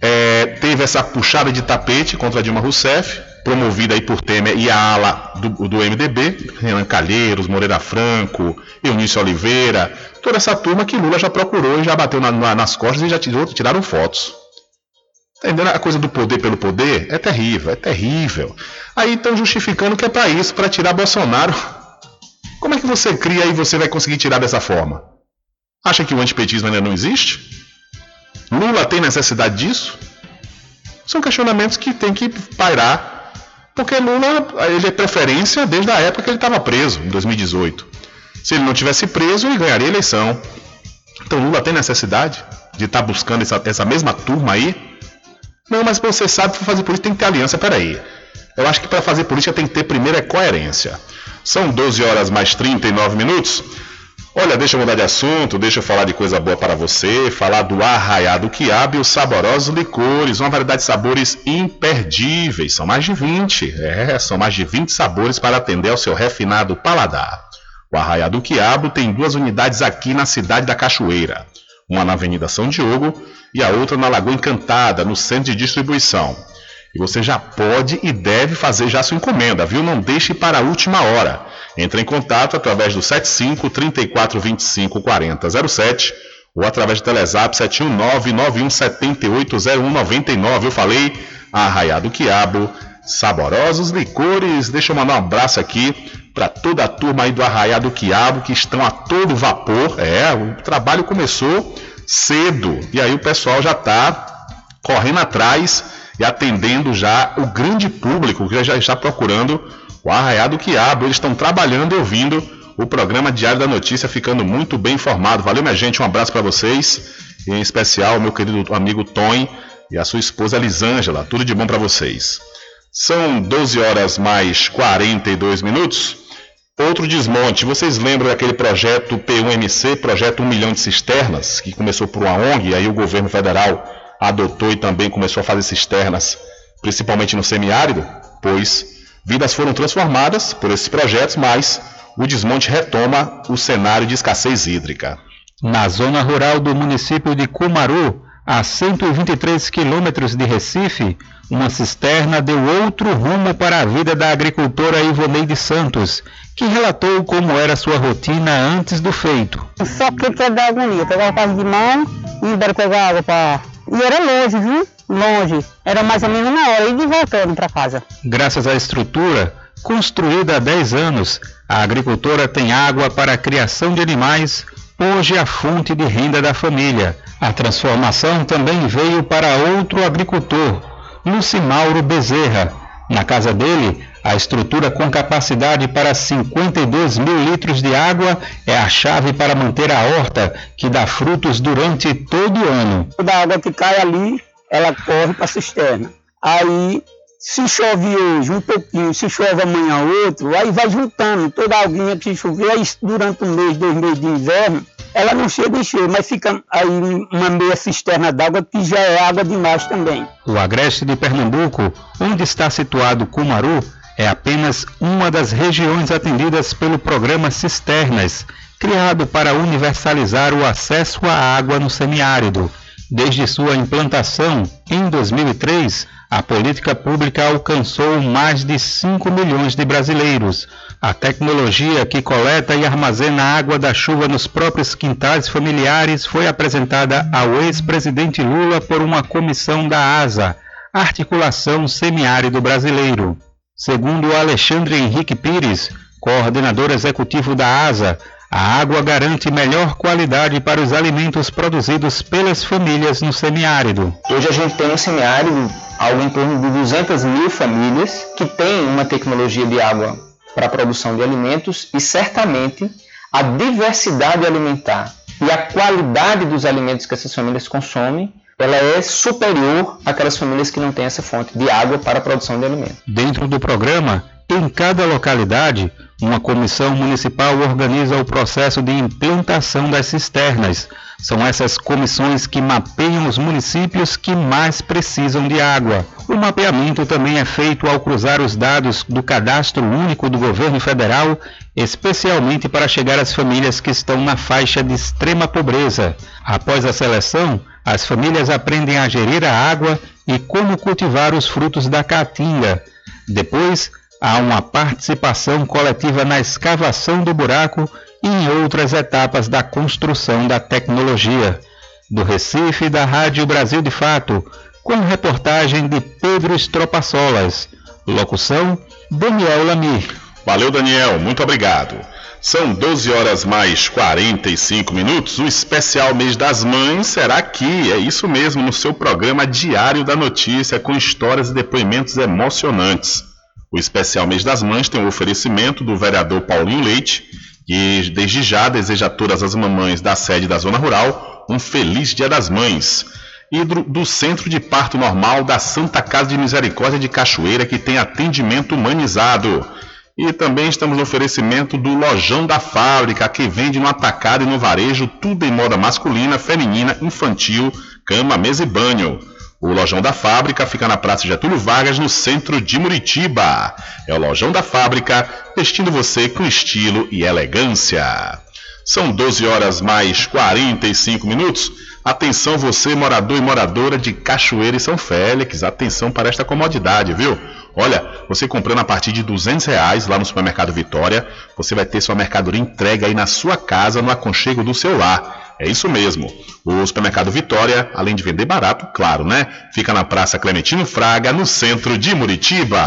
é, teve essa puxada de tapete contra Dilma Rousseff, promovida aí por Temer e a ala do, do MDB, Renan Calheiros, Moreira Franco, Eunício Oliveira, toda essa turma que Lula já procurou e já bateu na, na, nas costas e já tirou, tiraram fotos. Tá entendendo? A coisa do poder pelo poder é terrível, é terrível. Aí estão justificando que é para isso, para tirar Bolsonaro. Como é que você cria e você vai conseguir tirar dessa forma? Acha que o antipetismo ainda não existe? Lula tem necessidade disso? São questionamentos que tem que pairar, porque Lula ele é preferência desde a época que ele estava preso, em 2018. Se ele não tivesse preso, ele ganharia a eleição. Então Lula tem necessidade de estar tá buscando essa, essa mesma turma aí? Não, mas você sabe que para fazer política tem que ter aliança. Peraí. Eu acho que para fazer política tem que ter primeiro é coerência. São 12 horas mais 39 minutos. Olha, deixa eu mudar de assunto, deixa eu falar de coisa boa para você, falar do arraiado quiabo e os saborosos licores, uma variedade de sabores imperdíveis, são mais de 20, é, são mais de 20 sabores para atender ao seu refinado paladar. O arraiado quiabo tem duas unidades aqui na cidade da Cachoeira, uma na Avenida São Diogo e a outra na Lagoa Encantada, no centro de distribuição. E você já pode e deve fazer já sua encomenda, viu? Não deixe para a última hora. Entre em contato através do 75 34 25 40 07 ou através do Telezap 719 91780199. Eu falei Arraiado Quiabo, saborosos licores. Deixa eu mandar um abraço aqui para toda a turma aí do Arraiado Quiabo que estão a todo vapor. É, o trabalho começou cedo e aí o pessoal já está correndo atrás e atendendo já o grande público que já está procurando o Arraiado Quiabo. Eles estão trabalhando e ouvindo o programa Diário da Notícia, ficando muito bem informado. Valeu, minha gente, um abraço para vocês, em especial meu querido amigo Tom e a sua esposa Elisângela. Tudo de bom para vocês. São 12 horas mais 42 minutos. Outro desmonte. Vocês lembram daquele projeto P1MC, projeto 1 milhão de cisternas, que começou por uma ONG, aí o governo federal adotou e também começou a fazer cisternas, principalmente no semiárido, pois vidas foram transformadas por esses projetos, mas o desmonte retoma o cenário de escassez hídrica. Na zona rural do município de Cumaru, a 123 quilômetros de Recife, uma cisterna deu outro rumo para a vida da agricultora Ivoneide Santos, que relatou como era sua rotina antes do feito. Só que que dar agonia, pegava casa de mão e embora pegar água para... E era longe, viu? Longe. Era mais ou menos uma hora, e voltando para casa. Graças à estrutura, construída há 10 anos, a agricultora tem água para a criação de animais, hoje a fonte de renda da família. A transformação também veio para outro agricultor, Lucimauro Bezerra. Na casa dele, a estrutura com capacidade para 52 mil litros de água é a chave para manter a horta, que dá frutos durante todo o ano. Toda a água que cai ali, ela corre para a cisterna. Aí, se chove hoje um pouquinho, se chove amanhã outro, aí vai juntando toda a aguinha que chover, aí durante um mês, dois meses de inverno, ela não chega a encher, mas fica aí uma meia cisterna d'água que já é água demais também. O agreste de Pernambuco, onde está situado Cumaru, é apenas uma das regiões atendidas pelo programa Cisternas, criado para universalizar o acesso à água no semiárido. Desde sua implantação, em 2003, a política pública alcançou mais de 5 milhões de brasileiros. A tecnologia que coleta e armazena água da chuva nos próprios quintais familiares foi apresentada ao ex-presidente Lula por uma comissão da ASA, Articulação Semiárido Brasileiro. Segundo Alexandre Henrique Pires, coordenador executivo da ASA, a água garante melhor qualidade para os alimentos produzidos pelas famílias no semiárido. Hoje a gente tem no semiárido algo em torno de 200 mil famílias que têm uma tecnologia de água para a produção de alimentos e certamente a diversidade alimentar e a qualidade dos alimentos que essas famílias consomem ela é superior àquelas famílias que não têm essa fonte de água para a produção de alimentos. Dentro do programa, em cada localidade, uma comissão municipal organiza o processo de implantação das cisternas. São essas comissões que mapeiam os municípios que mais precisam de água. O mapeamento também é feito ao cruzar os dados do Cadastro Único do Governo Federal, especialmente para chegar às famílias que estão na faixa de extrema pobreza. Após a seleção, as famílias aprendem a gerir a água e como cultivar os frutos da caatinga. Depois, há uma participação coletiva na escavação do buraco e em outras etapas da construção da tecnologia. Do Recife, da Rádio Brasil de Fato, com reportagem de Pedro Estropaçolas. Locução: Daniel Lamir. Valeu, Daniel, muito obrigado. São 12 horas mais 45 minutos. O especial mês das mães será aqui, é isso mesmo, no seu programa Diário da Notícia, com histórias e depoimentos emocionantes. O especial mês das mães tem o um oferecimento do vereador Paulinho Leite, que desde já deseja a todas as mamães da sede da Zona Rural um feliz Dia das Mães. E do, do Centro de Parto Normal da Santa Casa de Misericórdia de Cachoeira, que tem atendimento humanizado. E também estamos no oferecimento do Lojão da Fábrica, que vende no atacado e no varejo tudo em moda masculina, feminina, infantil, cama, mesa e banho. O Lojão da Fábrica fica na Praça Getúlio Vargas, no centro de Muritiba. É o Lojão da Fábrica, vestindo você com estilo e elegância. São 12 horas mais 45 minutos. Atenção você, morador e moradora de Cachoeira e São Félix. Atenção para esta comodidade, viu? Olha, você comprando a partir de 200 reais lá no Supermercado Vitória, você vai ter sua mercadoria entregue aí na sua casa, no aconchego do seu lar. É isso mesmo. O Supermercado Vitória, além de vender barato, claro, né? Fica na Praça Clementino Fraga, no centro de Muritiba.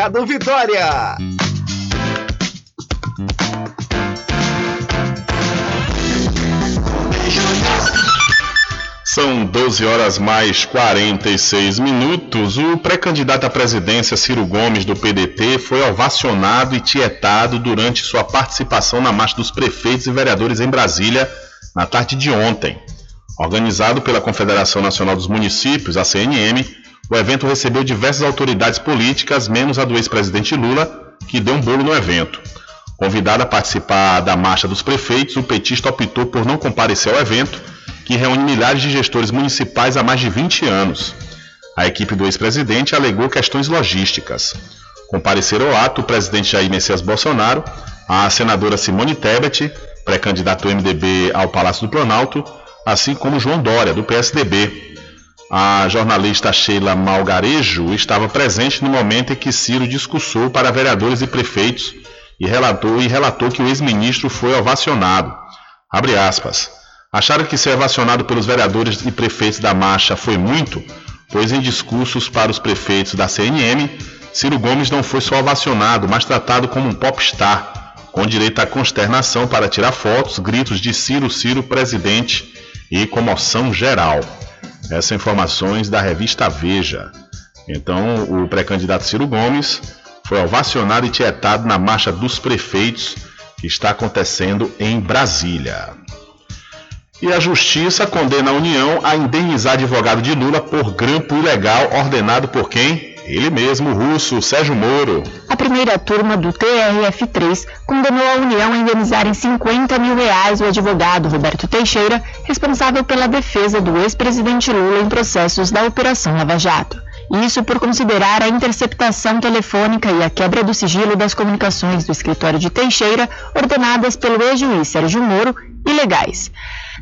Mercado Vitória. São 12 horas mais 46 minutos. O pré-candidato à presidência Ciro Gomes do PDT foi ovacionado e tietado durante sua participação na marcha dos prefeitos e vereadores em Brasília na tarde de ontem. Organizado pela Confederação Nacional dos Municípios, a CNM, o evento recebeu diversas autoridades políticas, menos a do ex-presidente Lula, que deu um bolo no evento. Convidado a participar da marcha dos prefeitos, o petista optou por não comparecer ao evento que reúne milhares de gestores municipais há mais de 20 anos. A equipe do ex-presidente alegou questões logísticas. Compareceram ao ato o presidente Jair Messias Bolsonaro, a senadora Simone Tebet, pré-candidato MDB ao Palácio do Planalto, assim como João Dória, do PSDB. A jornalista Sheila Malgarejo estava presente no momento em que Ciro discursou para vereadores e prefeitos e relatou, e relatou que o ex-ministro foi ovacionado. Abre aspas. Acharam que ser ovacionado pelos vereadores e prefeitos da marcha foi muito, pois em discursos para os prefeitos da CNM, Ciro Gomes não foi só ovacionado, mas tratado como um popstar, com direito à consternação para tirar fotos, gritos de Ciro, Ciro, presidente e comoção geral. Essas informações da revista Veja. Então, o pré-candidato Ciro Gomes foi ovacionado e tietado na marcha dos prefeitos que está acontecendo em Brasília. E a Justiça condena a União a indenizar advogado de Lula por grampo ilegal ordenado por quem? Ele mesmo, o russo Sérgio Moro. A primeira turma do TRF3 condenou a União a indenizar em 50 mil reais o advogado Roberto Teixeira, responsável pela defesa do ex-presidente Lula em processos da Operação Lava Jato. Isso por considerar a interceptação telefônica e a quebra do sigilo das comunicações do escritório de Teixeira, ordenadas pelo ex-juiz Sérgio Moro, ilegais.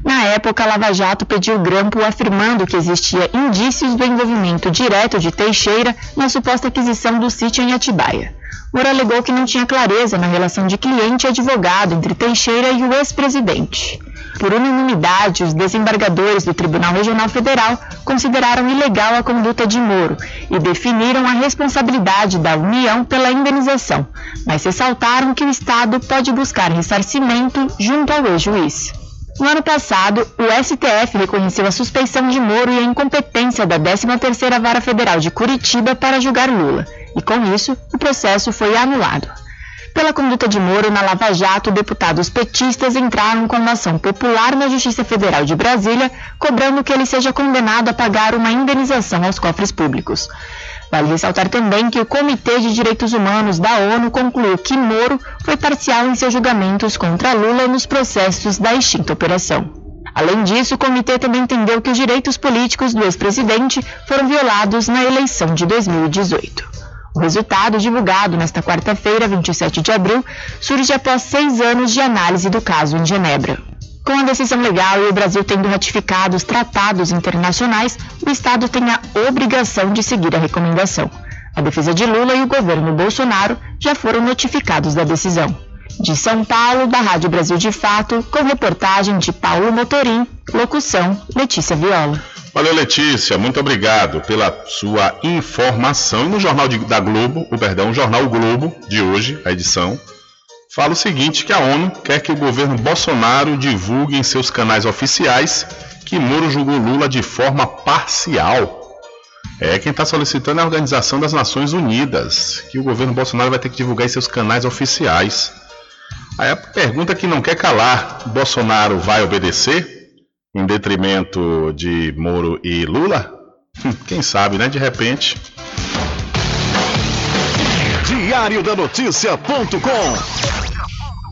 Na época, Lava Jato pediu grampo afirmando que existia indícios do envolvimento direto de Teixeira na suposta aquisição do sítio em Atibaia. Moro alegou que não tinha clareza na relação de cliente e advogado entre Teixeira e o ex-presidente. Por unanimidade, os desembargadores do Tribunal Regional Federal consideraram ilegal a conduta de Moro e definiram a responsabilidade da União pela indenização, mas ressaltaram que o Estado pode buscar ressarcimento junto ao ex-juiz. No ano passado, o STF reconheceu a suspeição de Moro e a incompetência da 13ª Vara Federal de Curitiba para julgar Lula, e com isso, o processo foi anulado. Pela conduta de Moro na Lava Jato, deputados petistas entraram com uma ação popular na Justiça Federal de Brasília, cobrando que ele seja condenado a pagar uma indenização aos cofres públicos. Vale ressaltar também que o Comitê de Direitos Humanos da ONU concluiu que Moro foi parcial em seus julgamentos contra Lula nos processos da extinta operação. Além disso, o comitê também entendeu que os direitos políticos do ex-presidente foram violados na eleição de 2018. O resultado, divulgado nesta quarta-feira, 27 de abril, surge após seis anos de análise do caso em Genebra. Com a decisão legal e o Brasil tendo ratificado os tratados internacionais, o Estado tem a obrigação de seguir a recomendação. A defesa de Lula e o governo Bolsonaro já foram notificados da decisão. De São Paulo, da Rádio Brasil de Fato, com reportagem de Paulo Motorim, locução Letícia Viola. Valeu, Letícia, muito obrigado pela sua informação. No Jornal de, da Globo, o perdão, Jornal Globo de hoje, a edição, fala o seguinte: que a ONU quer que o governo Bolsonaro divulgue em seus canais oficiais que Moro julgou Lula de forma parcial. É quem está solicitando é a Organização das Nações Unidas, que o governo Bolsonaro vai ter que divulgar em seus canais oficiais. Aí a pergunta que não quer calar: Bolsonaro vai obedecer em detrimento de Moro e Lula? Quem sabe, né? De repente. Diário da Notícia.com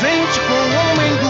com o homem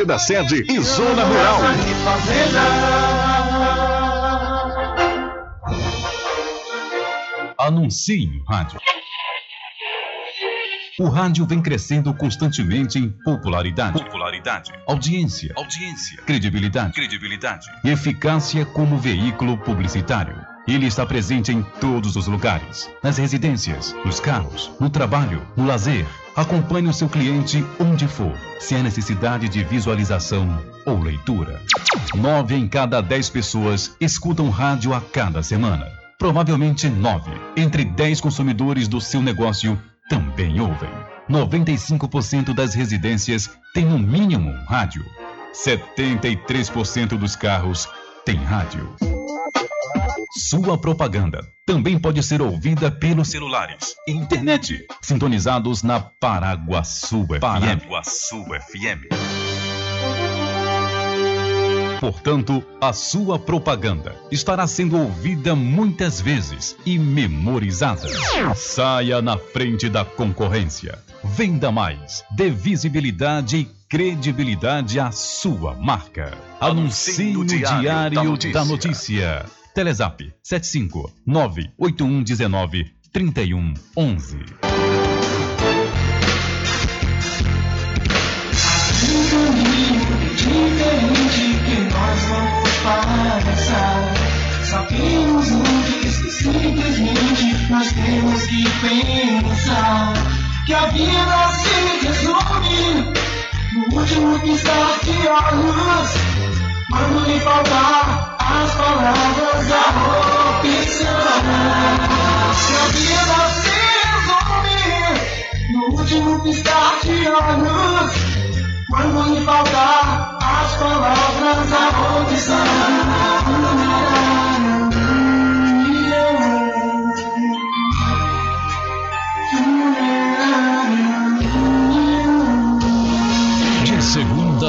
da sede e zona rural. Anuncie no rádio. O rádio vem crescendo constantemente em popularidade, popularidade, audiência, audiência, credibilidade, credibilidade e eficácia como veículo publicitário. Ele está presente em todos os lugares, nas residências, nos carros, no trabalho, no lazer. Acompanhe o seu cliente onde for, se há necessidade de visualização ou leitura. Nove em cada dez pessoas escutam rádio a cada semana. Provavelmente nove entre dez consumidores do seu negócio também ouvem. 95% das residências têm no mínimo rádio. 73% dos carros têm rádio. Sua propaganda também pode ser ouvida pelos celulares e internet, sintonizados na Paraguaçu FM. Paraguaçu FM. Portanto, a sua propaganda estará sendo ouvida muitas vezes e memorizada. Saia na frente da concorrência. Venda mais. Dê visibilidade e credibilidade à sua marca. Anuncie no Diário da Notícia. Telezap 75 98119 3111. Um caminho diferente que. Sabemos antes simplesmente nós temos que pensar que a vida se resume no último piscar de olhos. Quando lhe faltar as palavras, a opção. Que a vida se resume no último piscar de olhos. Quando lhe faltar as palavras, a opção.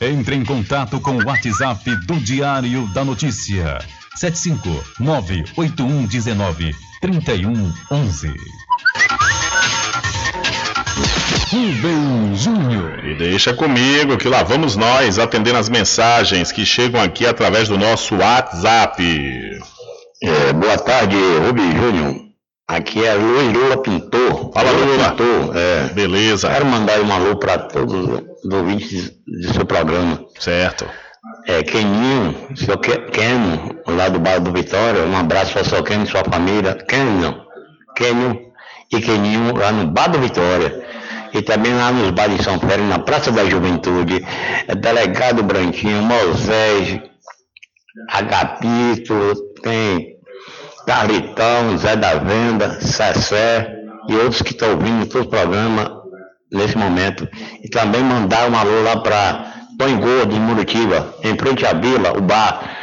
Entre em contato com o WhatsApp do Diário da Notícia. 759-8119-3111. Rubem Júnior. E deixa comigo que lá vamos nós atendendo as mensagens que chegam aqui através do nosso WhatsApp. É, boa tarde, Rubem Júnior. Aqui é Luiz Lula Pintor. Fala, Lula. Pintor, é. Beleza. Quero mandar um alô para todos os ouvintes do seu programa. Certo. é, Keninho, seu Ke- Keno, lá do bairro do Vitória, um abraço para o seu Keno e sua família. Keno, Keno e Keninho lá no Bar do Vitória. E também lá nos bares de São Félix, na Praça da Juventude, é, Delegado Branquinho, Moisés, Agapito, tem Carlitão, Zé da Venda, Cessé e outros que estão ouvindo todo o programa nesse momento. E também mandar um alô lá para Põe Gordo, em Muritiba, em frente à vila, o bar.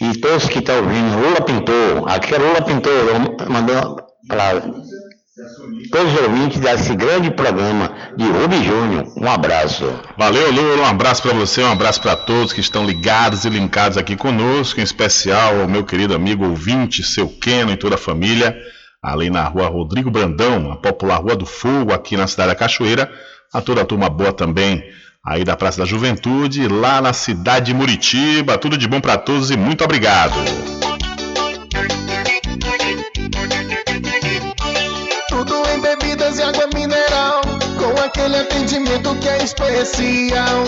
E todos que estão ouvindo, Lula Pintor, aqui é Lula Pintor, mandou para todos os ouvintes desse grande programa de Rubi Júnior. Um abraço. Valeu, Lula. Um abraço para você, um abraço para todos que estão ligados e linkados aqui conosco, em especial ao meu querido amigo ouvinte, seu Keno e toda a família, ali na rua Rodrigo Brandão, a popular Rua do Fogo, aqui na cidade da Cachoeira. A toda a turma boa também aí da Praça da Juventude, lá na cidade de Muritiba. Tudo de bom para todos e muito obrigado. Tudo em bebidas e água mineral, com aquele atendimento que é especial.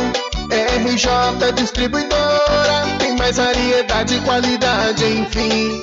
RJ Distribuidora, tem mais variedade e qualidade, enfim.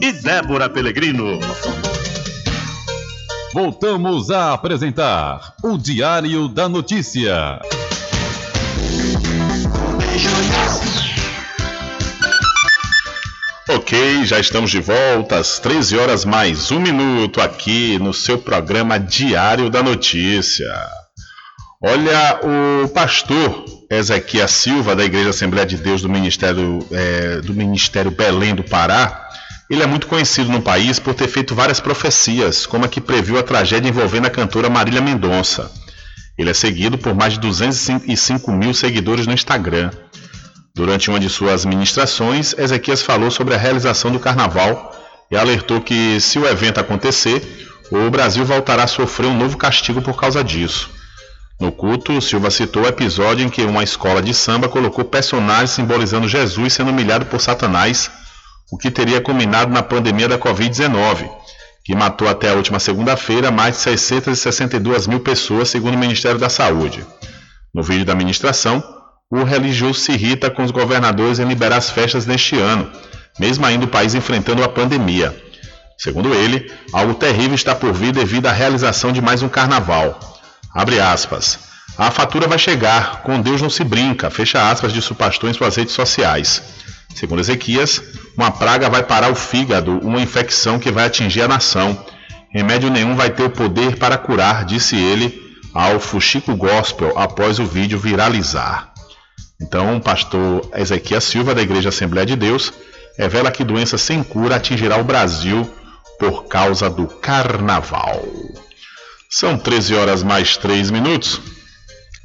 e Débora Pelegrino. Voltamos a apresentar o Diário da Notícia. Ok, já estamos de volta às 13 horas mais um minuto aqui no seu programa Diário da Notícia. Olha, o pastor Ezequiel Silva, da Igreja Assembleia de Deus do Ministério, é, do Ministério Belém do Pará, ele é muito conhecido no país por ter feito várias profecias, como a que previu a tragédia envolvendo a cantora Marília Mendonça. Ele é seguido por mais de 205 mil seguidores no Instagram. Durante uma de suas ministrações, Ezequias falou sobre a realização do carnaval e alertou que, se o evento acontecer, o Brasil voltará a sofrer um novo castigo por causa disso. No culto, Silva citou o episódio em que uma escola de samba colocou personagens simbolizando Jesus sendo humilhado por Satanás, o que teria culminado na pandemia da Covid-19, que matou até a última segunda-feira mais de 662 mil pessoas, segundo o Ministério da Saúde. No vídeo da ministração, o religioso se irrita com os governadores em liberar as festas neste ano, mesmo ainda o país enfrentando a pandemia. Segundo ele, algo terrível está por vir devido à realização de mais um carnaval. Abre aspas. A fatura vai chegar, com Deus não se brinca, fecha aspas, disse o pastor em suas redes sociais. Segundo Ezequias, uma praga vai parar o fígado, uma infecção que vai atingir a nação. Remédio nenhum vai ter o poder para curar, disse ele ao Fuxico Gospel após o vídeo viralizar. Então, o pastor Ezequiel Silva, da Igreja Assembleia de Deus, revela que doença sem cura atingirá o Brasil por causa do carnaval. São 13 horas mais 3 minutos.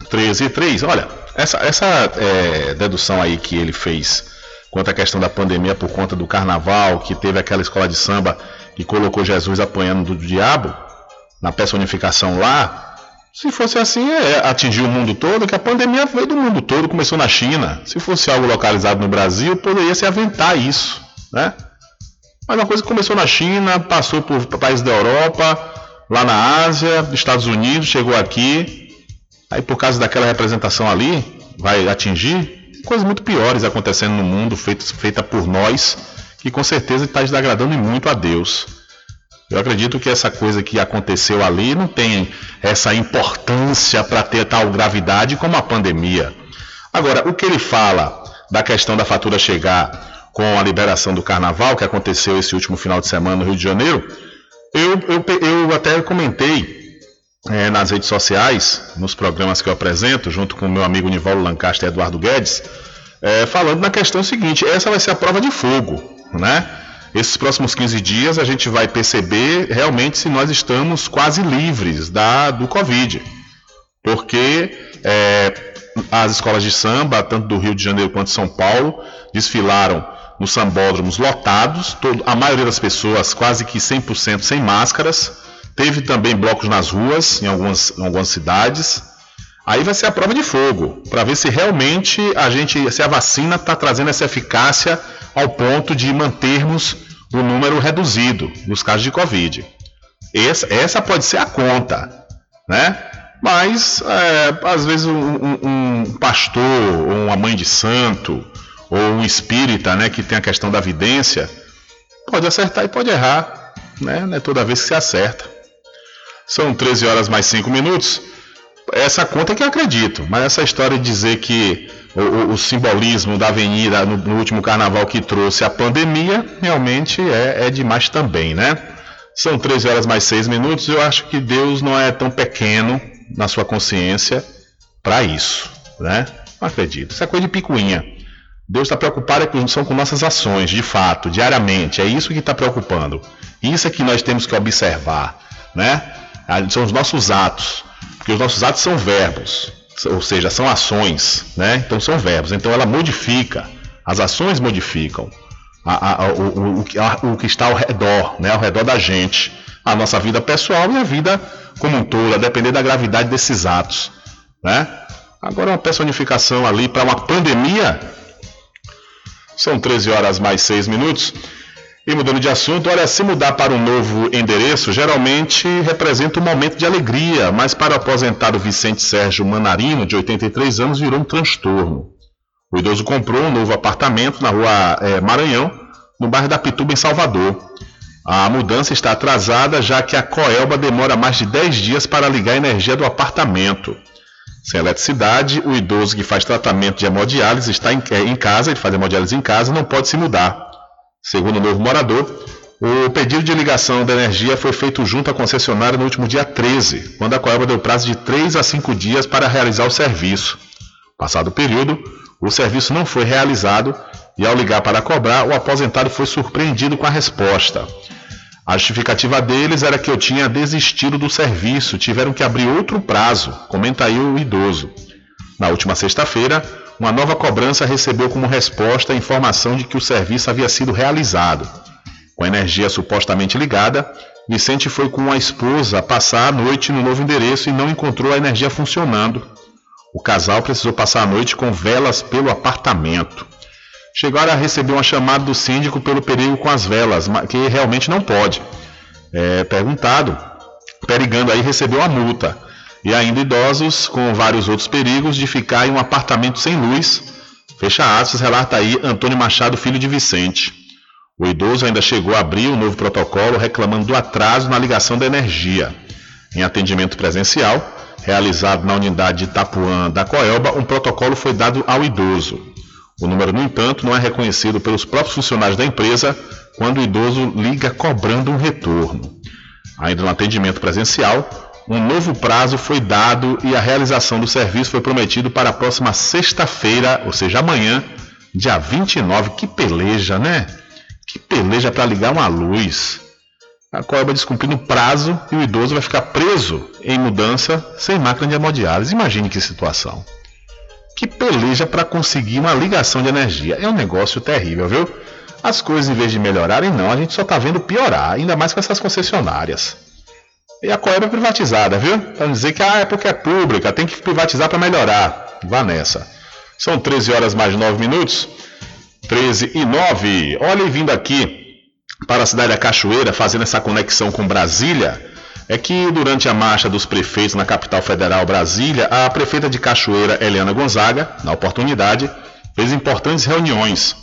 13 e 3. Olha, essa, essa é, dedução aí que ele fez quanto à questão da pandemia por conta do carnaval, que teve aquela escola de samba que colocou Jesus apanhando do diabo na personificação lá, se fosse assim, é, atingir o mundo todo, que a pandemia veio do mundo todo, começou na China. Se fosse algo localizado no Brasil, poderia se aventar isso, né? Mas uma coisa que começou na China, passou por países da Europa, lá na Ásia, Estados Unidos, chegou aqui. Aí por causa daquela representação ali, vai atingir coisas muito piores acontecendo no mundo, feita, feita por nós, que com certeza está desagradando muito a Deus. Eu acredito que essa coisa que aconteceu ali não tem essa importância para ter tal gravidade como a pandemia. Agora, o que ele fala da questão da fatura chegar com a liberação do carnaval, que aconteceu esse último final de semana no Rio de Janeiro, eu, eu, eu até comentei é, nas redes sociais, nos programas que eu apresento, junto com o meu amigo Nivaldo Lancaster e Eduardo Guedes, é, falando na questão seguinte: essa vai ser a prova de fogo, né? esses próximos 15 dias a gente vai perceber realmente se nós estamos quase livres da, do Covid. Porque é, as escolas de samba, tanto do Rio de Janeiro quanto de São Paulo, desfilaram nos sambódromos lotados, todo, a maioria das pessoas quase que 100% sem máscaras. Teve também blocos nas ruas, em algumas, em algumas cidades. Aí vai ser a prova de fogo, para ver se realmente a gente, se a vacina está trazendo essa eficácia ao ponto de mantermos o número reduzido dos casos de Covid. Essa, essa pode ser a conta, né? Mas é, às vezes um, um, um, pastor, ou uma mãe de santo, ou um espírita, né, que tem a questão da vidência, pode acertar e pode errar, né? Não é toda vez que se acerta. São 13 horas mais 5 minutos. Essa conta é que eu acredito, mas essa história de dizer que o, o simbolismo da avenida no, no, último carnaval que trouxe a pandemia, realmente é, é demais também, né? São 13 horas mais 6 minutos. Eu acho que Deus não é tão pequeno na sua consciência para isso, né? Não acredito. Isso é coisa de picuinha. Deus está preocupado é com, são com nossas ações, de fato, diariamente. É isso que está preocupando. Isso é que nós temos que observar, né? São os nossos atos, porque os nossos atos são verbos ou seja, são ações, né? Então são verbos. Então ela modifica, as ações modificam a, a, o, o, o, que está ao redor, né? Ao redor da gente, a nossa vida pessoal e a vida como um todo, a depender da gravidade desses atos, né? Agora uma personificação ali para uma pandemia. São 13 horas mais 6 minutos. E mudando de assunto, olha, se mudar para um novo endereço, geralmente representa um momento de alegria, mas para o aposentado Vicente Sérgio Manarino, de 83 anos, virou um transtorno. O idoso comprou um novo apartamento na rua é, Maranhão, no bairro da Pituba, em Salvador. A mudança está atrasada, já que a Coelba demora mais de 10 dias para ligar a energia do apartamento. Sem eletricidade, o idoso que faz tratamento de hemodiálise está em, é, em casa, ele faz hemodiálise em casa, não pode se mudar. Segundo o novo morador, o pedido de ligação da energia foi feito junto à concessionária no último dia 13, quando a Coelba deu prazo de 3 a 5 dias para realizar o serviço. Passado o período, o serviço não foi realizado e, ao ligar para cobrar, o aposentado foi surpreendido com a resposta. A justificativa deles era que eu tinha desistido do serviço, tiveram que abrir outro prazo, comenta aí o idoso. Na última sexta-feira, uma nova cobrança recebeu como resposta a informação de que o serviço havia sido realizado. Com a energia supostamente ligada, Vicente foi com a esposa passar a noite no novo endereço e não encontrou a energia funcionando. O casal precisou passar a noite com velas pelo apartamento. Chegaram a receber uma chamada do síndico pelo perigo com as velas, que realmente não pode. É, perguntado, perigando aí recebeu a multa. E ainda idosos com vários outros perigos de ficar em um apartamento sem luz. Fecha aspas, relata aí Antônio Machado, filho de Vicente. O idoso ainda chegou a abrir um novo protocolo reclamando do atraso na ligação da energia. Em atendimento presencial, realizado na unidade de Itapuã da Coelba, um protocolo foi dado ao idoso. O número, no entanto, não é reconhecido pelos próprios funcionários da empresa quando o idoso liga cobrando um retorno. Ainda no atendimento presencial, um novo prazo foi dado e a realização do serviço foi prometido para a próxima sexta-feira, ou seja, amanhã, dia 29. Que peleja, né? Que peleja para ligar uma luz. A Coelba descumprindo o prazo e o idoso vai ficar preso em mudança sem máquina de hemodiálise. Imagine que situação. Que peleja para conseguir uma ligação de energia. É um negócio terrível, viu? As coisas, em vez de melhorarem, não, a gente só está vendo piorar, ainda mais com essas concessionárias. E a Coelba é privatizada, viu? Para dizer que ah, é porque é pública, tem que privatizar para melhorar. Vá nessa. São 13 horas mais 9 minutos. 13 e 9. Olha, e vindo aqui para a cidade da Cachoeira, fazendo essa conexão com Brasília, é que durante a marcha dos prefeitos na capital federal Brasília, a prefeita de Cachoeira, Eliana Gonzaga, na oportunidade, fez importantes reuniões.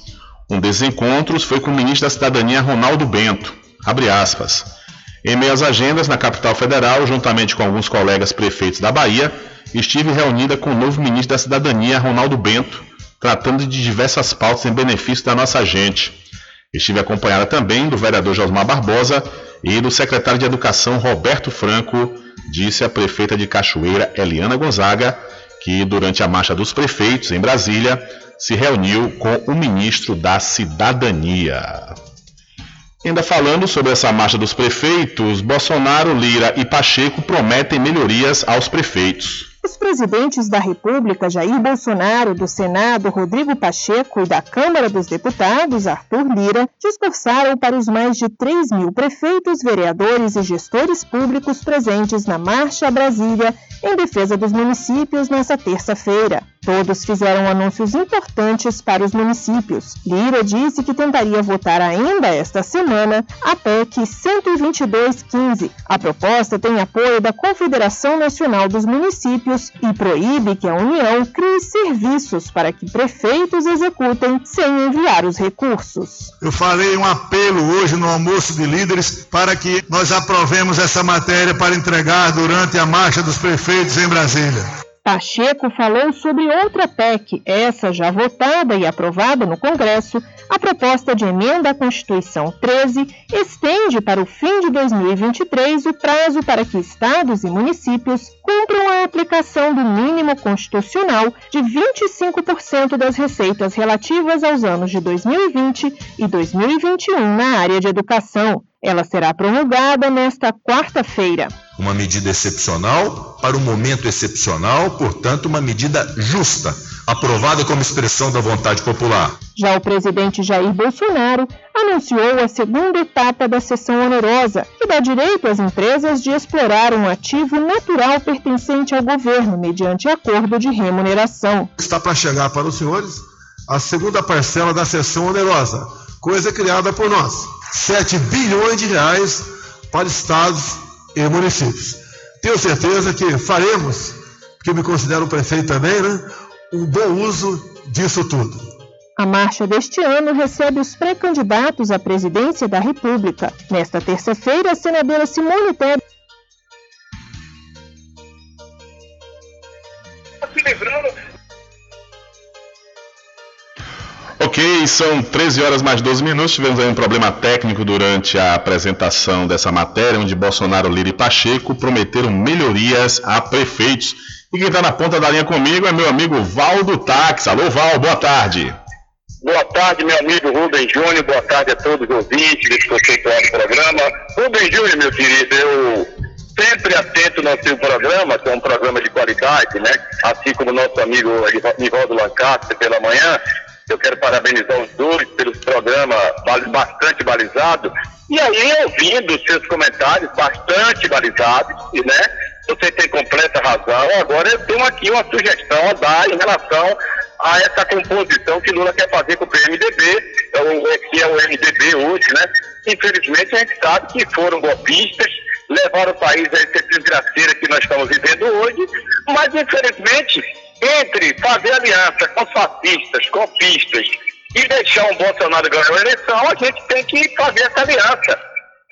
Um desses encontros foi com o ministro da Cidadania, Ronaldo Bento. Abre aspas. Em meio às agendas na capital federal, juntamente com alguns colegas prefeitos da Bahia, estive reunida com o novo ministro da Cidadania, Ronaldo Bento, tratando de diversas pautas em benefício da nossa gente. Estive acompanhada também do vereador Josmar Barbosa e do secretário de Educação Roberto Franco, disse a prefeita de Cachoeira, Eliana Gonzaga, que durante a marcha dos prefeitos em Brasília se reuniu com o ministro da Cidadania. Ainda falando sobre essa marcha dos prefeitos, Bolsonaro, Lira e Pacheco prometem melhorias aos prefeitos. Os presidentes da República, Jair Bolsonaro, do Senado, Rodrigo Pacheco e da Câmara dos Deputados, Arthur Lira, discursaram para os mais de 3 mil prefeitos, vereadores e gestores públicos presentes na Marcha Brasília em defesa dos municípios nesta terça-feira. Todos fizeram anúncios importantes para os municípios. Lira disse que tentaria votar ainda esta semana a PEC 12215. A proposta tem apoio da Confederação Nacional dos Municípios e proíbe que a União crie serviços para que prefeitos executem sem enviar os recursos. Eu farei um apelo hoje no almoço de líderes para que nós aprovemos essa matéria para entregar durante a marcha dos prefeitos em Brasília. Pacheco falou sobre outra PEC, essa já votada e aprovada no Congresso. A proposta de emenda à Constituição 13 estende para o fim de 2023 o prazo para que estados e municípios cumpram a aplicação do mínimo constitucional de 25% das receitas relativas aos anos de 2020 e 2021 na área de educação. Ela será promulgada nesta quarta-feira. Uma medida excepcional para um momento excepcional, portanto, uma medida justa, aprovada como expressão da vontade popular. Já o presidente Jair Bolsonaro anunciou a segunda etapa da sessão onerosa, que dá direito às empresas de explorar um ativo natural pertencente ao governo mediante acordo de remuneração. Está para chegar para os senhores a segunda parcela da sessão onerosa, coisa criada por nós 7 bilhões de reais para estados e municípios. Tenho certeza que faremos, que eu me considero prefeito também, né? Um bom uso disso tudo. A marcha deste ano recebe os pré-candidatos à presidência da República. Nesta terça-feira, a senadora Simone Tebet Ok, Ok, são 13 horas mais 12 minutos. Tivemos aí um problema técnico durante a apresentação dessa matéria, onde Bolsonaro, Lira e Pacheco prometeram melhorias a prefeitos. E quem está na ponta da linha comigo é meu amigo Valdo Táxi. Alô, Val, boa tarde. Boa tarde, meu amigo Rubem Júnior. Boa tarde a todos os ouvintes desse conceituado programa. Rubem Júnior, meu querido, eu sempre atento no seu programa, que é um programa de qualidade, né? Assim como nosso amigo Nivaldo Lancaster pela manhã. Eu quero parabenizar os dois pelo programa bastante balizado. E aí, ouvindo seus comentários bastante balizados, né? Você tem completa razão. Agora eu tenho aqui uma sugestão a dar em relação a essa composição que Lula quer fazer com o PMDB, é que é o MDB hoje, né? Infelizmente a gente sabe que foram golpistas, levaram o país a essa desgraceira que nós estamos vivendo hoje, mas infelizmente entre fazer aliança com fascistas, golpistas e deixar um Bolsonaro ganhar a eleição, a gente tem que fazer essa aliança.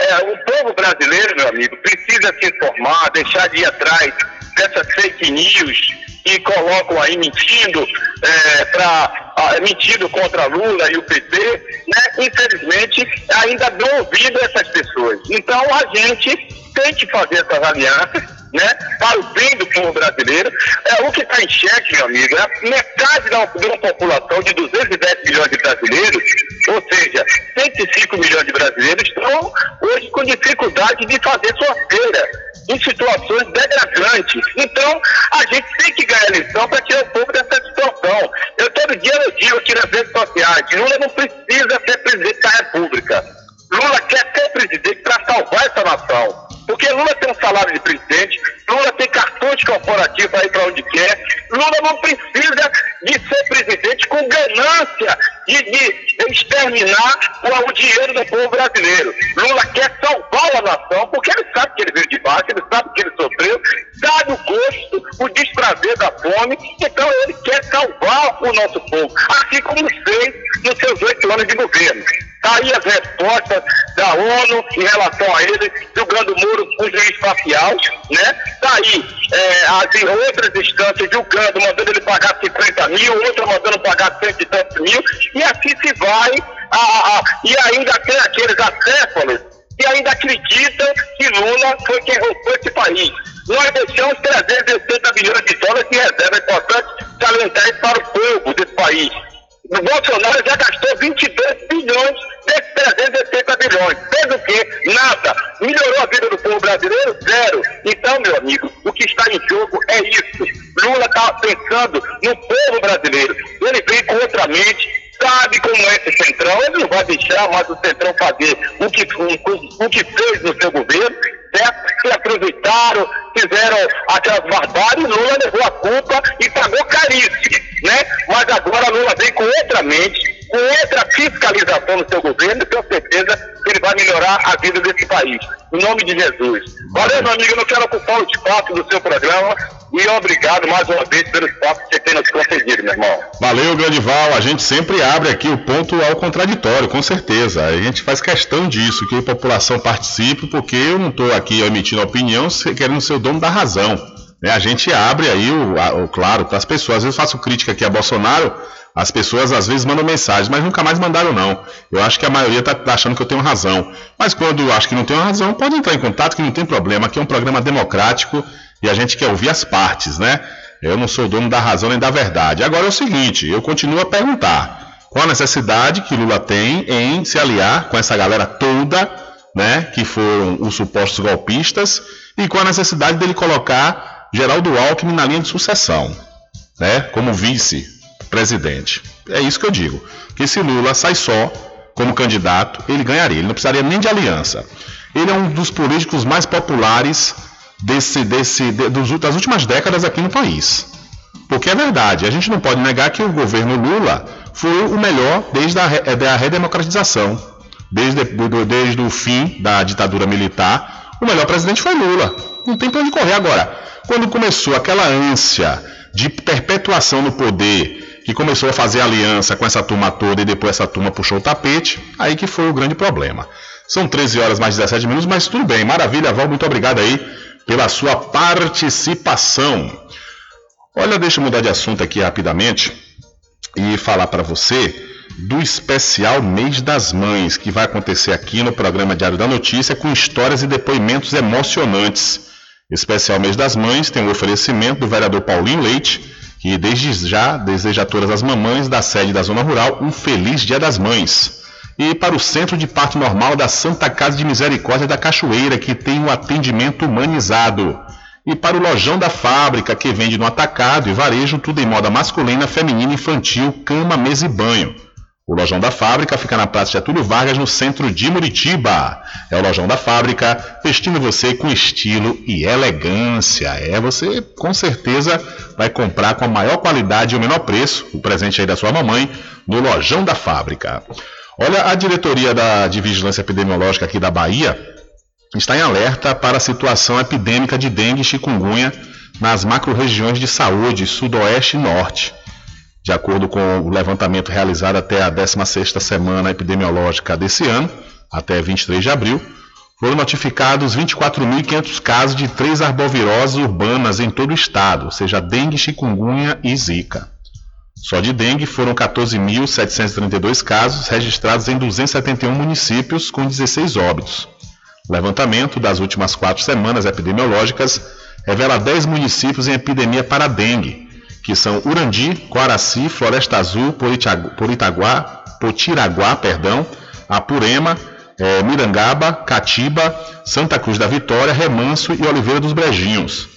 É, o povo brasileiro, meu amigo, precisa se informar, deixar de ir atrás dessas fake news que colocam aí mentindo é, para mentindo contra Lula e o PT, né? Infelizmente ainda dão ouvido a essas pessoas. Então a gente tem que fazer essas alianças né, para o bem do povo brasileiro. É, o que está em xeque, meu amigo, é metade da, de uma população de 210 milhões de brasileiros, ou seja, 105 milhões de brasileiros, estão hoje com dificuldade de fazer sua feira em situações degradantes. Então, a gente tem que ganhar a eleição para tirar o povo dessa situação. Eu todo dia eu digo aqui nas redes sociais, Lula não precisa ser presidente da República. Lula quer ser presidente para salvar essa nação. Porque Lula tem um salário de presidente, Lula tem cartões corporativos aí para onde quer, Lula não precisa de ser presidente com ganância de, de exterminar o, dinheiro do povo brasileiro. Lula quer salvar a nação, porque ele sabe que ele veio de baixo, ele sabe que ele sofreu, sabe o gosto, o desprazer da fome, então ele quer salvar o nosso povo, assim como fez nos seus oito anos de governo. Está aí as respostas da ONU em relação a ele, julgando o muro com parcial, né? Está aí é, as outras instâncias julgando, mandando ele pagar 50 mil, outra mandando pagar cento e tantos mil, e assim se vai, a, a, a, e ainda tem aqueles acéfalos que ainda acreditam que Lula foi quem roubou esse país. Nós deixamos 380 bilhões de dólares de reserva, é importante salientar para o povo desse país. O Bolsonaro já gastou 22 bilhões desses 380 bilhões. Fez o quê? Nada. Melhorou a vida do povo brasileiro? Zero. Então, meu amigo, o que está em jogo é isso. Lula está pensando no povo brasileiro. Ele vem com outra mente, sabe como é esse Centrão. Ele não vai deixar mais o Centrão fazer o que, o, o que fez no seu governo certo? Que aproveitaram, fizeram aquelas barbáries, Lula levou a culpa e pagou caríssimo, né? Mas agora Lula vem com outra mente, com outra fiscalização no seu governo, tenho certeza que ele vai melhorar a vida desse país. Em nome de Jesus. Valeu, meu amigo, não quero ocupar o espaço do seu programa. E obrigado mais uma vez pelo espaço que você tem nos concedido, meu irmão. Valeu, grande Val. A gente sempre abre aqui o ponto ao contraditório, com certeza. A gente faz questão disso, que a população participe, porque eu não estou aqui emitindo opinião querendo ser o dono da razão. Né? A gente abre aí, o, o claro, para as pessoas. Às vezes eu faço crítica aqui a Bolsonaro, as pessoas às vezes mandam mensagens, mas nunca mais mandaram não. Eu acho que a maioria está achando que eu tenho razão. Mas quando acho que não tenho razão, pode entrar em contato que não tem problema. Aqui é um programa democrático e a gente quer ouvir as partes, né? Eu não sou dono da razão nem da verdade. Agora é o seguinte, eu continuo a perguntar: qual a necessidade que Lula tem em se aliar com essa galera toda, né, que foram os supostos golpistas, e qual a necessidade dele colocar Geraldo Alckmin na linha de sucessão, né, como vice-presidente? É isso que eu digo. Que se Lula sai só como candidato, ele ganharia. Ele não precisaria nem de aliança. Ele é um dos políticos mais populares desse, desse, de, dos, das últimas décadas aqui no país. Porque é verdade, a gente não pode negar que o governo Lula foi o melhor desde a, é, redemocratização, desde, do, desde o fim da ditadura militar. O melhor presidente foi Lula. Não tem para onde correr agora. Quando começou aquela ânsia de perpetuação no poder, que começou a fazer aliança com essa turma toda e depois essa turma puxou o tapete, aí que foi o grande problema. São 13 horas mais 17 minutos, mas tudo bem. Maravilha, Val, muito obrigado aí pela sua participação. Olha, deixa eu mudar de assunto aqui rapidamente e falar para você do especial Mês das Mães, que vai acontecer aqui no programa Diário da Notícia com histórias e depoimentos emocionantes. Especial Mês das Mães tem o um oferecimento do vereador Paulinho Leite, que desde já deseja a todas as mamães da sede da Zona Rural um feliz Dia das Mães. E para o Centro de Parto Normal da Santa Casa de Misericórdia da Cachoeira, que tem um atendimento humanizado. E para o Lojão da Fábrica, que vende no atacado e varejo tudo em moda masculina, feminina, infantil, cama, mesa e banho. O Lojão da Fábrica fica na Praça Getúlio Vargas, no centro de Muritiba. É o Lojão da Fábrica, vestindo você com estilo e elegância. É, você com certeza vai comprar com a maior qualidade e o menor preço, o presente aí da sua mamãe, no Lojão da Fábrica. Olha, a diretoria da, de vigilância epidemiológica aqui da Bahia está em alerta para a situação epidêmica de dengue e chikungunya nas macro-regiões de saúde, sudoeste e norte. De acordo com o levantamento realizado até a 16ª semana epidemiológica desse ano, até 23 de abril, foram notificados 24.500 casos de três arboviroses urbanas em todo o estado, ou seja, dengue, chikungunya e zika. Só de dengue foram 14.732 casos registrados em 271 municípios, com 16 óbitos. O levantamento das últimas quatro semanas epidemiológicas revela 10 municípios em epidemia para dengue, que são Urandi, Coaraci, Floresta Azul, Poritaguá, Potiraguá, perdão, Apurema, é, Mirangaba, Catiba, Santa Cruz da Vitória, Remanso e Oliveira dos Brejinhos.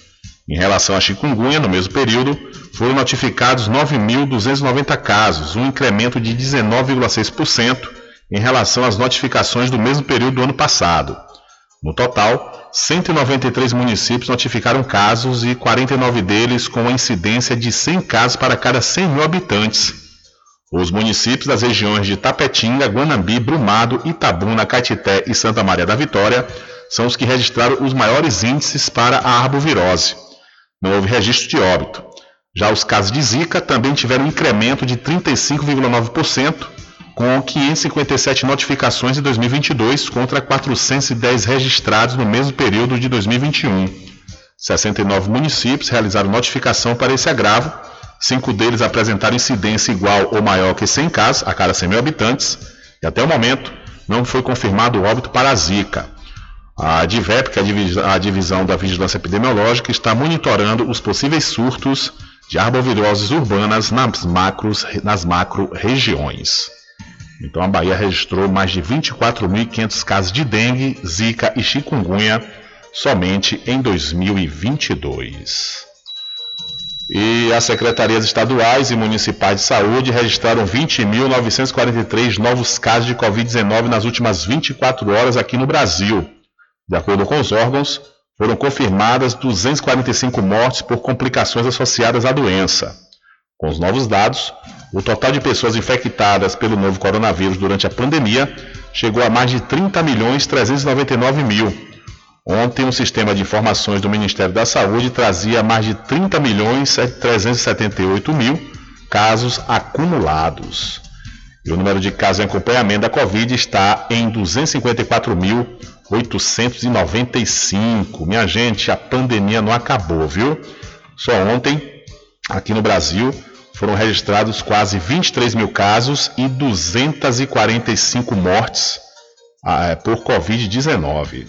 Em relação à chikungunya, no mesmo período, foram notificados 9.290 casos, um incremento de 19,6% em relação às notificações do mesmo período do ano passado. No total, 193 municípios notificaram casos e 49 deles com a incidência de 100 casos para cada 100 mil habitantes. Os municípios das regiões de Tapetinga, Guanambi, Brumado, Itabuna, Caetité e Santa Maria da Vitória são os que registraram os maiores índices para a arbovirose. Não houve registro de óbito. Já os casos de Zika também tiveram um incremento de 35,9%, com 557 notificações em 2022 contra 410 registrados no mesmo período de 2021. 69 municípios realizaram notificação para esse agravo, cinco deles apresentaram incidência igual ou maior que 100 casos a cada 100 mil habitantes, e até o momento não foi confirmado o óbito para a Zika. A DIVEP, que é a divisão da Vigilância Epidemiológica, está monitorando os possíveis surtos de arboviroses urbanas nas, macros, nas macro-regiões. Então a Bahia registrou mais de 24.500 casos de dengue, zika e chikungunya somente em 2022. E as secretarias estaduais e municipais de saúde registraram 20.943 novos casos de Covid-19 nas últimas 24 horas aqui no Brasil. De acordo com os órgãos, foram confirmadas 245 mortes por complicações associadas à doença. Com os novos dados, o total de pessoas infectadas pelo novo coronavírus durante a pandemia chegou a mais de 30 milhões 399 mil. Ontem, o sistema de informações do Ministério da Saúde trazia mais de 30 milhões 378 mil casos acumulados. E o número de casos em acompanhamento da Covid está em 254.895. Minha gente, a pandemia não acabou, viu? Só ontem Aqui no Brasil foram registrados quase 23 mil casos e 245 mortes ah, é, por Covid-19.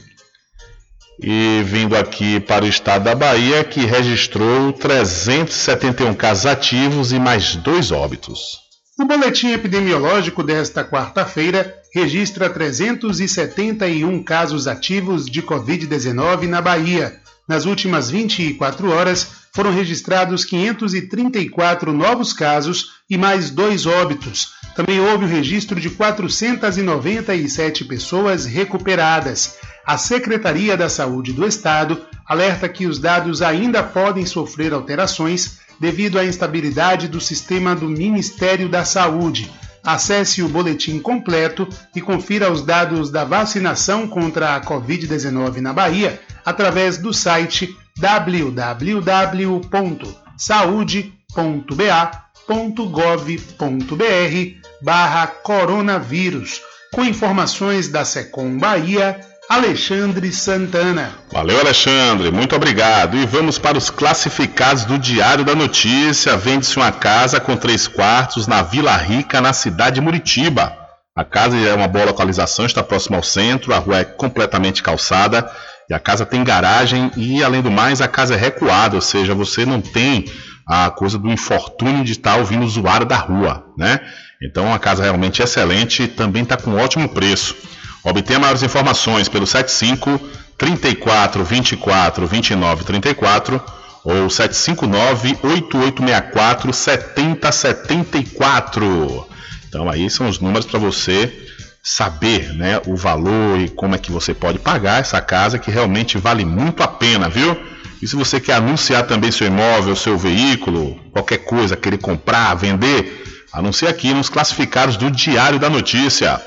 E vindo aqui para o estado da Bahia, que registrou 371 casos ativos e mais dois óbitos. O boletim epidemiológico desta quarta-feira registra 371 casos ativos de Covid-19 na Bahia. Nas últimas 24 horas, foram registrados 534 novos casos e mais dois óbitos. Também houve o registro de 497 pessoas recuperadas. A Secretaria da Saúde do Estado alerta que os dados ainda podem sofrer alterações devido à instabilidade do sistema do Ministério da Saúde. Acesse o boletim completo e confira os dados da vacinação contra a Covid-19 na Bahia através do site www.saude.ba.gov.br barra coronavírus, com informações da Secom Bahia Alexandre Santana. Valeu, Alexandre, muito obrigado. E vamos para os classificados do Diário da Notícia. Vende-se uma casa com três quartos na Vila Rica, na cidade de Muritiba. A casa é uma boa localização, está próxima ao centro, a rua é completamente calçada e a casa tem garagem e, além do mais, a casa é recuada, ou seja, você não tem a coisa do infortúnio de estar ouvindo o usuário da rua, né? Então, a casa realmente excelente e também está com ótimo preço. Obtenha maiores informações pelo 75 34 24 29 34 ou 759 8864 7074. Então aí são os números para você saber, né, o valor e como é que você pode pagar essa casa que realmente vale muito a pena, viu? E se você quer anunciar também seu imóvel, seu veículo, qualquer coisa, querer comprar, vender, anuncie aqui nos classificados do Diário da Notícia.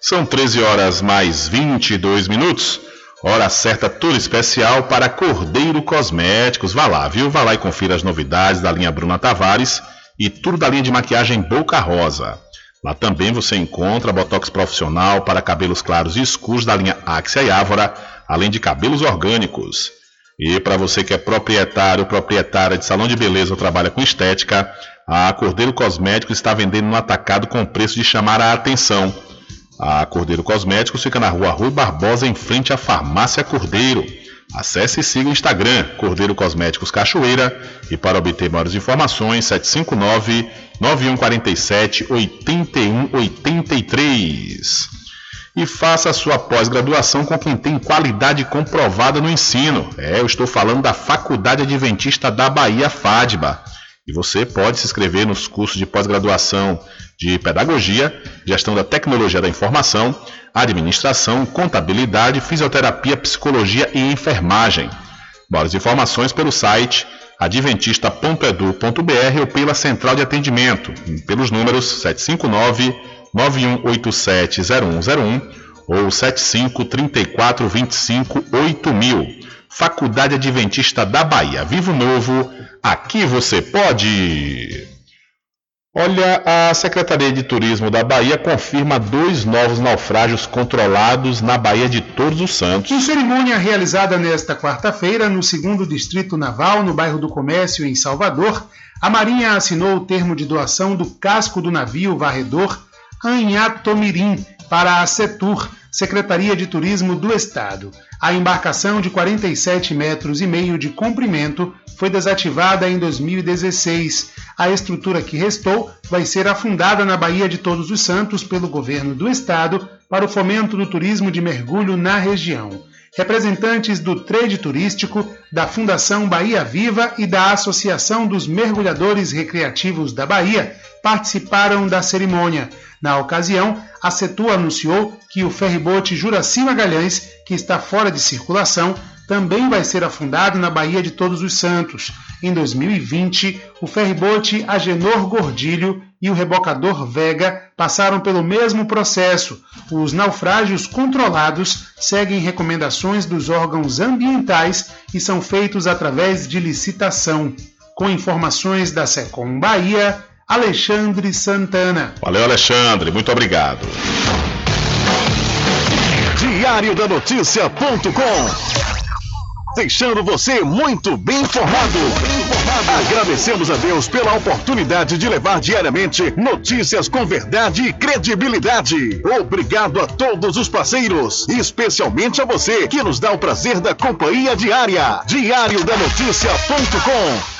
São 13 horas mais 22 minutos. Hora certa toda especial para Cordeiro Cosméticos. Vá lá, viu? Vá lá e confira as novidades da linha Bruna Tavares e tudo da linha de maquiagem Boca Rosa. Lá também você encontra botox profissional para cabelos claros e escuros da linha Axia e Ávora, além de cabelos orgânicos. E para você que é proprietário ou proprietária de salão de beleza ou trabalha com estética, a Cordeiro Cosméticos está vendendo no atacado com preço de chamar a atenção. A Cordeiro Cosméticos fica na rua Rui Barbosa, em frente à Farmácia Cordeiro. Acesse e siga o Instagram Cordeiro Cosméticos Cachoeira e para obter maiores informações 759 9147 8183. E faça a sua pós-graduação com quem tem qualidade comprovada no ensino. É, eu estou falando da Faculdade Adventista da Bahia FADBA. E você pode se inscrever nos cursos de pós-graduação de Pedagogia, Gestão da Tecnologia da Informação, Administração, Contabilidade, Fisioterapia, Psicologia e Enfermagem. Maiores informações pelo site adventista.edu.br ou pela central de atendimento, pelos números 759 9187 0101 ou 75 34 25 8000. Faculdade Adventista da Bahia. Vivo Novo, aqui você pode! Olha, a Secretaria de Turismo da Bahia confirma dois novos naufrágios controlados na Baía de Todos os Santos. Em cerimônia realizada nesta quarta-feira no segundo Distrito Naval, no bairro do Comércio, em Salvador, a Marinha assinou o termo de doação do casco do navio varredor Anhatomirim para a Setur, Secretaria de Turismo do Estado. A embarcação de 47 metros e meio de comprimento foi desativada em 2016. A estrutura que restou vai ser afundada na Baía de Todos os Santos pelo governo do estado para o fomento do turismo de mergulho na região. Representantes do trade turístico, da Fundação Bahia Viva e da Associação dos Mergulhadores Recreativos da Bahia participaram da cerimônia. Na ocasião, a Setu anunciou que o ferribote Juraci Magalhães, que está fora de circulação, também vai ser afundado na Baía de Todos os Santos. Em 2020, o ferribote Agenor Gordilho e o rebocador Vega passaram pelo mesmo processo. Os naufrágios controlados seguem recomendações dos órgãos ambientais e são feitos através de licitação. Com informações da Secom Bahia, Alexandre Santana. Valeu, Alexandre, muito obrigado. Diário da Notícia.com deixando você muito bem informado. Agradecemos a Deus pela oportunidade de levar diariamente notícias com verdade e credibilidade. Obrigado a todos os parceiros, especialmente a você que nos dá o prazer da companhia diária. Diário da Notícia.com,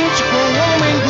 com o homem do.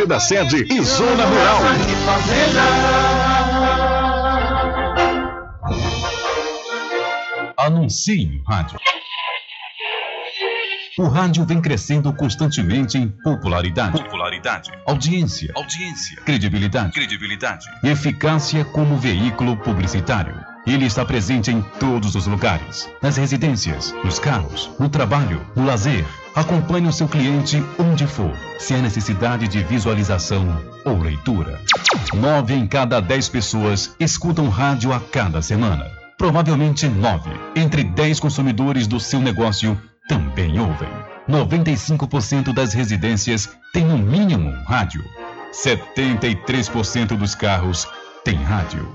da sede e zona rural. Anuncie no rádio. O rádio vem crescendo constantemente em popularidade, popularidade, audiência, audiência, credibilidade, credibilidade eficácia como veículo publicitário. Ele está presente em todos os lugares, nas residências, nos carros, no trabalho, no lazer. Acompanhe o seu cliente onde for, se há necessidade de visualização ou leitura. Nove em cada dez pessoas escutam rádio a cada semana. Provavelmente nove entre dez consumidores do seu negócio também ouvem. 95% das residências têm no mínimo um rádio. 73% dos carros têm rádio.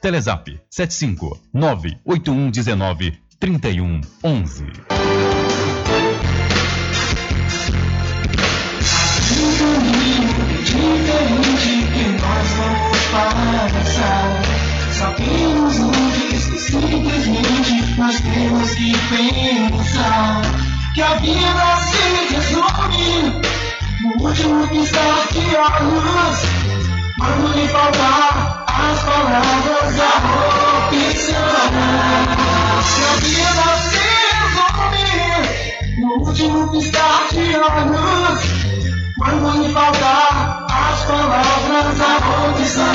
Telezap 75 98119 3111. Diferente que nós vamos passar. Sabemos que simplesmente nós temos que pensar que a vida se resume no último piscar de olhos. Quando lhe faltar as palavras da opção. Que a vida se resume no último piscar de olhos. Quando lhe faltar as palavras da opção.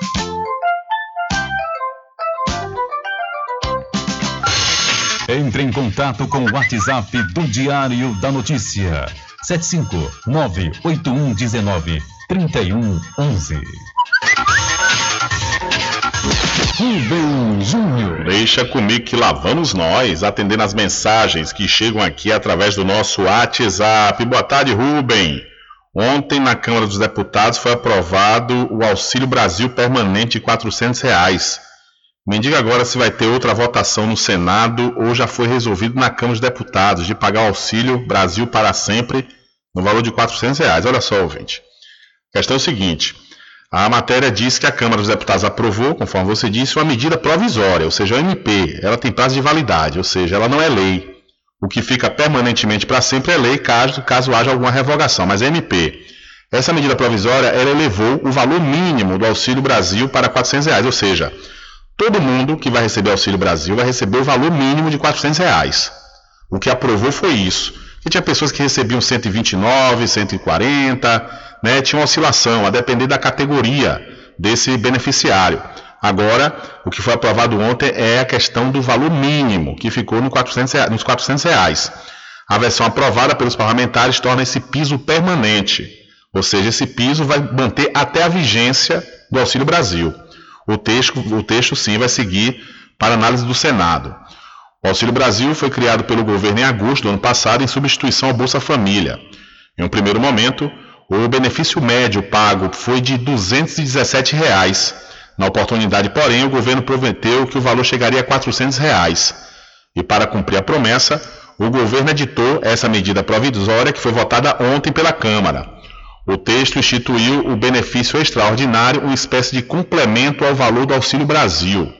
Entre em contato com o WhatsApp do Diário da Notícia. 759-8119-3111. Rubem Júnior. Deixa comigo que lá vamos nós, atendendo as mensagens que chegam aqui através do nosso WhatsApp. Boa tarde, Rubem. Ontem na Câmara dos Deputados foi aprovado o Auxílio Brasil Permanente de 400 reais. Me diga agora se vai ter outra votação no Senado ou já foi resolvido na Câmara dos Deputados de pagar o Auxílio Brasil para sempre no valor de 400 reais. Olha só, ouvinte. A questão é o seguinte. A matéria diz que a Câmara dos Deputados aprovou, conforme você disse, uma medida provisória, ou seja, a MP. Ela tem prazo de validade, ou seja, ela não é lei. O que fica permanentemente para sempre é lei, caso, caso haja alguma revogação, mas é MP. Essa medida provisória, ela elevou o valor mínimo do Auxílio Brasil para 400 reais, ou seja, todo mundo que vai receber Auxílio Brasil vai receber o valor mínimo de 400 reais. O que aprovou foi isso. E tinha pessoas que recebiam 129, 140, né? Tinha uma oscilação, a depender da categoria desse beneficiário. Agora, o que foi aprovado ontem é a questão do valor mínimo, que ficou no 400, nos 400 reais. A versão aprovada pelos parlamentares torna esse piso permanente, ou seja, esse piso vai manter até a vigência do Auxílio Brasil. O texto, o texto sim vai seguir para análise do Senado. O Auxílio Brasil foi criado pelo governo em agosto do ano passado em substituição ao Bolsa Família. Em um primeiro momento, o benefício médio pago foi de 217 reais. Na oportunidade, porém, o governo prometeu que o valor chegaria a 400 reais. E para cumprir a promessa, o governo editou essa medida provisória que foi votada ontem pela Câmara. O texto instituiu o benefício extraordinário, uma espécie de complemento ao valor do Auxílio Brasil.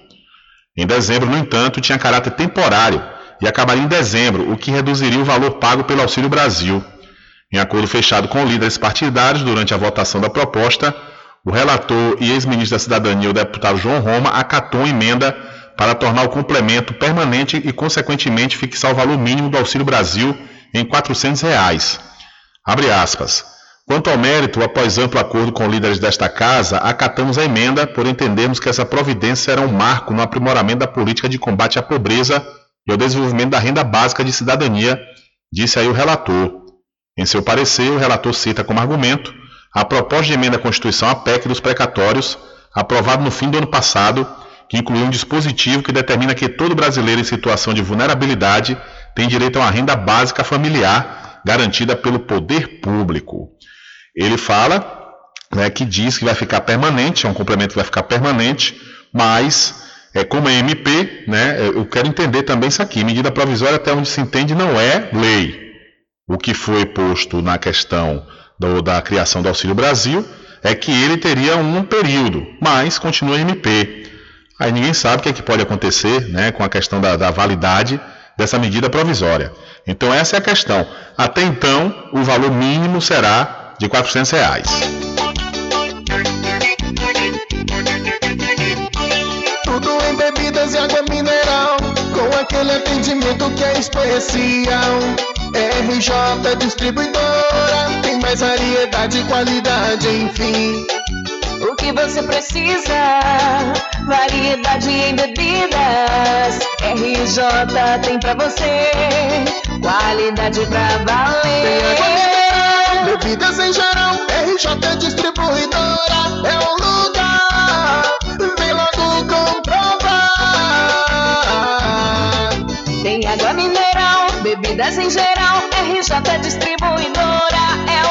Em dezembro, no entanto, tinha caráter temporário e acabaria em dezembro, o que reduziria o valor pago pelo Auxílio Brasil. Em acordo fechado com líderes partidários durante a votação da proposta, o relator e ex-ministro da Cidadania, o deputado João Roma, acatou a emenda para tornar o complemento permanente e, consequentemente, fixar o valor mínimo do Auxílio Brasil em 400 reais. Abre aspas. Quanto ao mérito, após amplo acordo com líderes desta casa, acatamos a emenda por entendermos que essa providência será um marco no aprimoramento da política de combate à pobreza e ao desenvolvimento da renda básica de cidadania, disse aí o relator. Em seu parecer, o relator cita como argumento a proposta de emenda à Constituição à PEC dos precatórios, aprovado no fim do ano passado, que inclui um dispositivo que determina que todo brasileiro em situação de vulnerabilidade tem direito a uma renda básica familiar garantida pelo poder público. Ele fala né, que diz que vai ficar permanente, é um complemento que vai ficar permanente, mas é, como é MP, né, eu quero entender também isso aqui. Medida provisória, até onde se entende, não é lei. O que foi posto na questão do, da criação do Auxílio Brasil é que ele teria um período, mas continua MP. Aí ninguém sabe o que, é que pode acontecer né, com a questão da, da validade dessa medida provisória. Então essa é a questão. Até então, o valor mínimo será de 400 reais. Tudo em bebidas e água mineral, com aquele atendimento que é especial. RJ Distribuidora, tem mais variedade e qualidade, enfim. O que você precisa? Variedade em bebidas. RJ tem pra você. Qualidade pra valer. Bebidas em geral, RJ Distribuidora é o lugar. Vem logo comprovar. Tem água mineral, bebidas em geral, RJ Distribuidora é o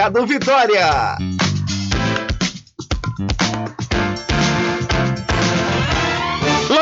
Vitória.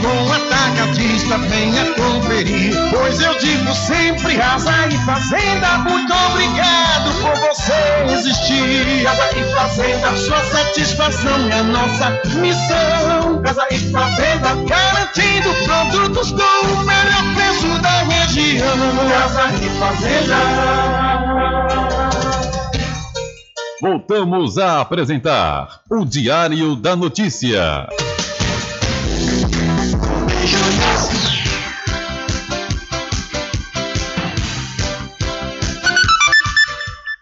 com atacadista, venha conferir. Pois eu digo sempre, casa e fazenda, muito obrigado por você existir. Casa e fazenda, sua satisfação é nossa missão. Casa e fazenda, garantindo produtos com o melhor preço da região. Casa e fazenda. Voltamos a apresentar o Diário da Notícia.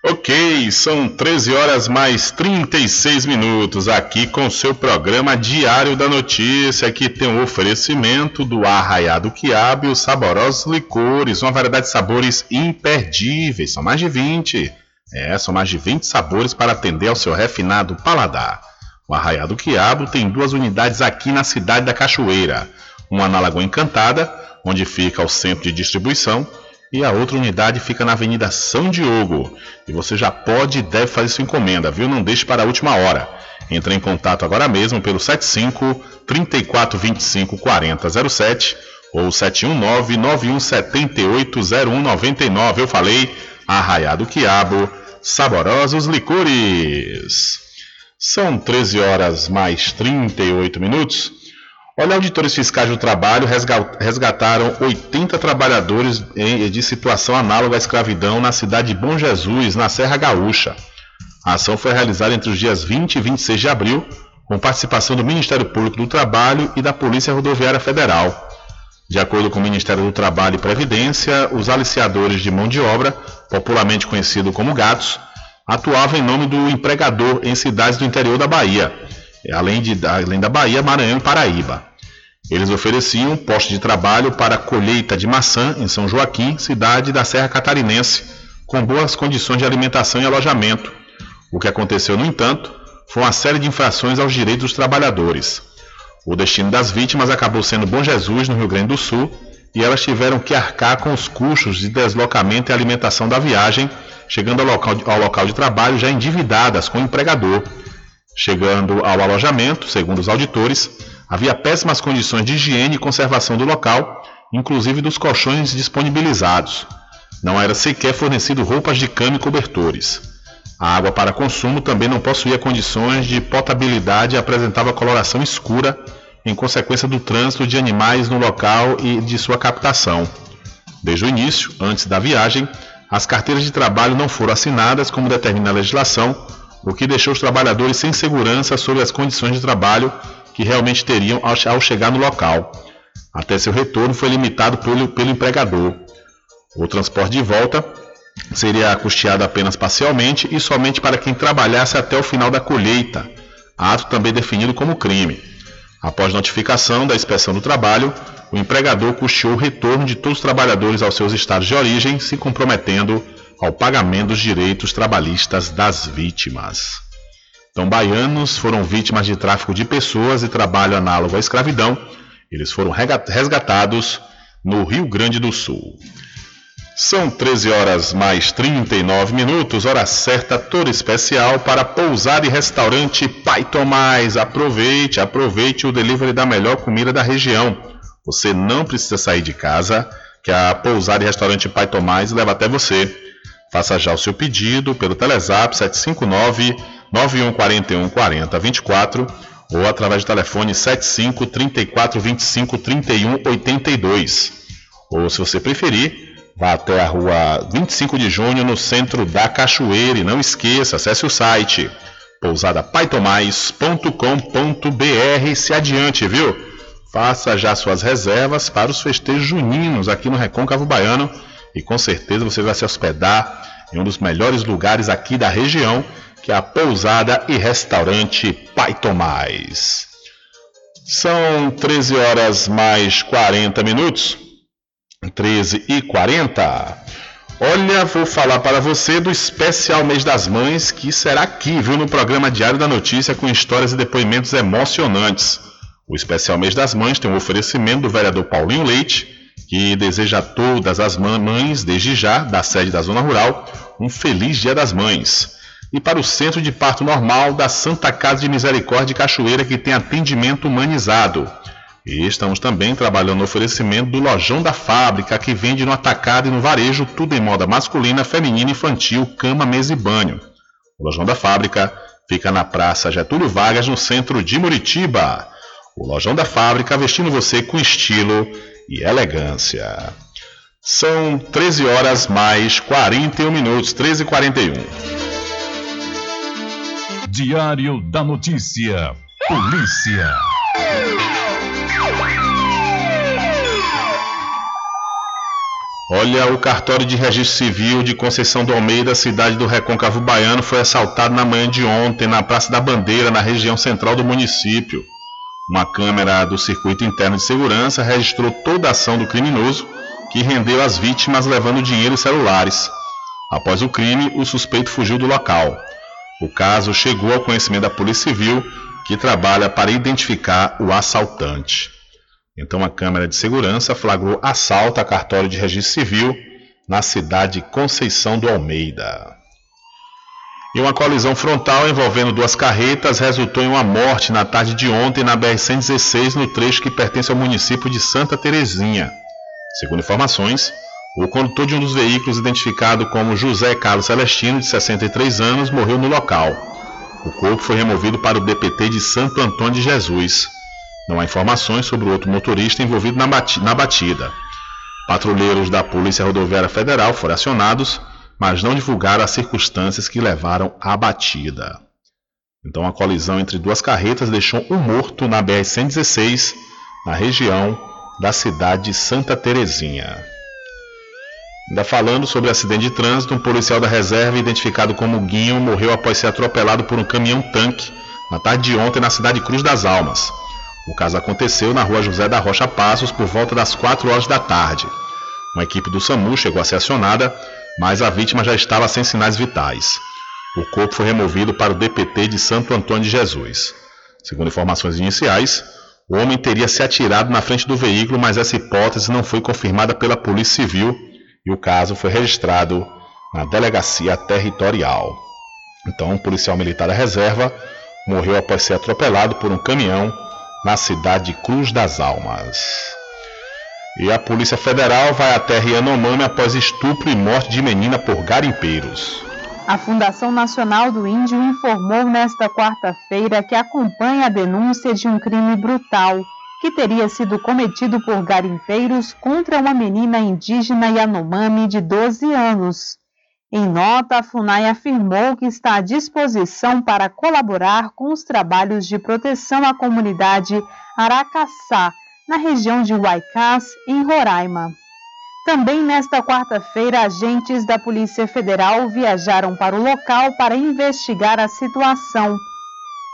Ok, são 13 horas mais 36 minutos aqui com seu programa Diário da Notícia, que tem o um oferecimento do Arraiado Quiabo e os saborosos licores, uma variedade de sabores imperdíveis, são mais de 20. É, são mais de 20 sabores para atender ao seu refinado paladar. O Arraiado Quiabo tem duas unidades aqui na cidade da Cachoeira, uma na Lagoa Encantada, onde fica o centro de distribuição, e a outra unidade fica na Avenida São Diogo. E você já pode e deve fazer sua encomenda, viu? Não deixe para a última hora. Entre em contato agora mesmo pelo 75 3425 4007 ou 719 9178 0199. Eu falei Arraiado Quiabo, saborosos licores. São 13 horas mais 38 minutos. Olha, auditores fiscais do trabalho resgataram 80 trabalhadores de situação análoga à escravidão na cidade de Bom Jesus, na Serra Gaúcha. A ação foi realizada entre os dias 20 e 26 de abril, com participação do Ministério Público do Trabalho e da Polícia Rodoviária Federal. De acordo com o Ministério do Trabalho e Previdência, os aliciadores de mão de obra, popularmente conhecidos como gatos, atuavam em nome do empregador em cidades do interior da Bahia além, de, além da Bahia, Maranhão e Paraíba. Eles ofereciam posto de trabalho para colheita de maçã em São Joaquim, cidade da Serra Catarinense, com boas condições de alimentação e alojamento. O que aconteceu, no entanto, foi uma série de infrações aos direitos dos trabalhadores. O destino das vítimas acabou sendo Bom Jesus, no Rio Grande do Sul, e elas tiveram que arcar com os custos de deslocamento e alimentação da viagem, chegando ao local de, ao local de trabalho já endividadas com o empregador Chegando ao alojamento, segundo os auditores, havia péssimas condições de higiene e conservação do local, inclusive dos colchões disponibilizados. Não era sequer fornecido roupas de cama e cobertores. A água para consumo também não possuía condições de potabilidade e apresentava coloração escura, em consequência do trânsito de animais no local e de sua captação. Desde o início, antes da viagem, as carteiras de trabalho não foram assinadas como determina a legislação, o que deixou os trabalhadores sem segurança sobre as condições de trabalho que realmente teriam ao chegar no local. Até seu retorno foi limitado pelo, pelo empregador. O transporte de volta seria custeado apenas parcialmente e somente para quem trabalhasse até o final da colheita, ato também definido como crime. Após notificação da inspeção do trabalho, o empregador custeou o retorno de todos os trabalhadores aos seus estados de origem, se comprometendo ao pagamento dos direitos trabalhistas das vítimas. Então, baianos foram vítimas de tráfico de pessoas e trabalho análogo à escravidão. Eles foram resgatados no Rio Grande do Sul. São 13 horas mais 39 minutos, hora certa, toda especial para pousar e restaurante Pai Tomás. Aproveite, aproveite o delivery da melhor comida da região. Você não precisa sair de casa, que a pousada e restaurante Pai Tomás leva até você. Faça já o seu pedido pelo Telezap 759 9141 4024 ou através do telefone 75 34 25 31 82. Ou se você preferir, vá até a rua 25 de junho no centro da Cachoeira e não esqueça, acesse o site pousadapaitomais.com.br se adiante, viu? Faça já suas reservas para os festejos juninos aqui no Recôncavo Baiano e com certeza você vai se hospedar em um dos melhores lugares aqui da região, que é a pousada e restaurante Pai Tomás. São 13 horas mais 40 minutos. 13 e 40. Olha, vou falar para você do especial Mês das Mães, que será aqui, viu, no programa Diário da Notícia, com histórias e depoimentos emocionantes. O especial Mês das Mães tem um oferecimento do vereador Paulinho Leite que deseja a todas as mães, desde já, da sede da Zona Rural, um feliz Dia das Mães. E para o Centro de Parto Normal da Santa Casa de Misericórdia de Cachoeira, que tem atendimento humanizado. E estamos também trabalhando no oferecimento do Lojão da Fábrica, que vende no atacado e no varejo tudo em moda masculina, feminina, infantil, cama, mesa e banho. O Lojão da Fábrica fica na Praça Getúlio Vargas, no centro de Muritiba. O Lojão da Fábrica vestindo você com estilo e elegância. São 13 horas mais 41 minutos, 13 e 41. Diário da Notícia. Polícia. Olha, o cartório de registro civil de Conceição do Almeida, cidade do Recôncavo Baiano, foi assaltado na manhã de ontem na Praça da Bandeira, na região central do município. Uma câmera do circuito interno de segurança registrou toda a ação do criminoso, que rendeu as vítimas levando dinheiro e celulares. Após o crime, o suspeito fugiu do local. O caso chegou ao conhecimento da Polícia Civil, que trabalha para identificar o assaltante. Então, a Câmara de Segurança flagrou assalto a cartório de registro civil na cidade de Conceição do Almeida. E uma colisão frontal envolvendo duas carretas resultou em uma morte na tarde de ontem na BR-116, no trecho que pertence ao município de Santa Terezinha. Segundo informações, o condutor de um dos veículos, identificado como José Carlos Celestino, de 63 anos, morreu no local. O corpo foi removido para o DPT de Santo Antônio de Jesus. Não há informações sobre o outro motorista envolvido na batida. Patrulheiros da Polícia Rodoviária Federal foram acionados, mas não divulgaram as circunstâncias que levaram à batida. Então, a colisão entre duas carretas deixou um morto na BR-116, na região da cidade de Santa Terezinha. Ainda falando sobre acidente de trânsito, um policial da reserva, identificado como Guinho, morreu após ser atropelado por um caminhão-tanque na tarde de ontem na cidade de Cruz das Almas. O caso aconteceu na rua José da Rocha Passos por volta das 4 horas da tarde. Uma equipe do SAMU chegou a ser acionada, mas a vítima já estava sem sinais vitais. O corpo foi removido para o DPT de Santo Antônio de Jesus. Segundo informações iniciais, o homem teria se atirado na frente do veículo, mas essa hipótese não foi confirmada pela Polícia Civil e o caso foi registrado na Delegacia Territorial. Então, um policial militar da reserva morreu após ser atropelado por um caminhão na cidade de Cruz das Almas. E a Polícia Federal vai até Yanomami após estupro e morte de menina por garimpeiros. A Fundação Nacional do Índio informou nesta quarta-feira que acompanha a denúncia de um crime brutal que teria sido cometido por garimpeiros contra uma menina indígena Yanomami de 12 anos. Em nota, a FUNAI afirmou que está à disposição para colaborar com os trabalhos de proteção à comunidade Aracaçá, na região de Huaycás, em Roraima. Também nesta quarta-feira, agentes da Polícia Federal viajaram para o local para investigar a situação.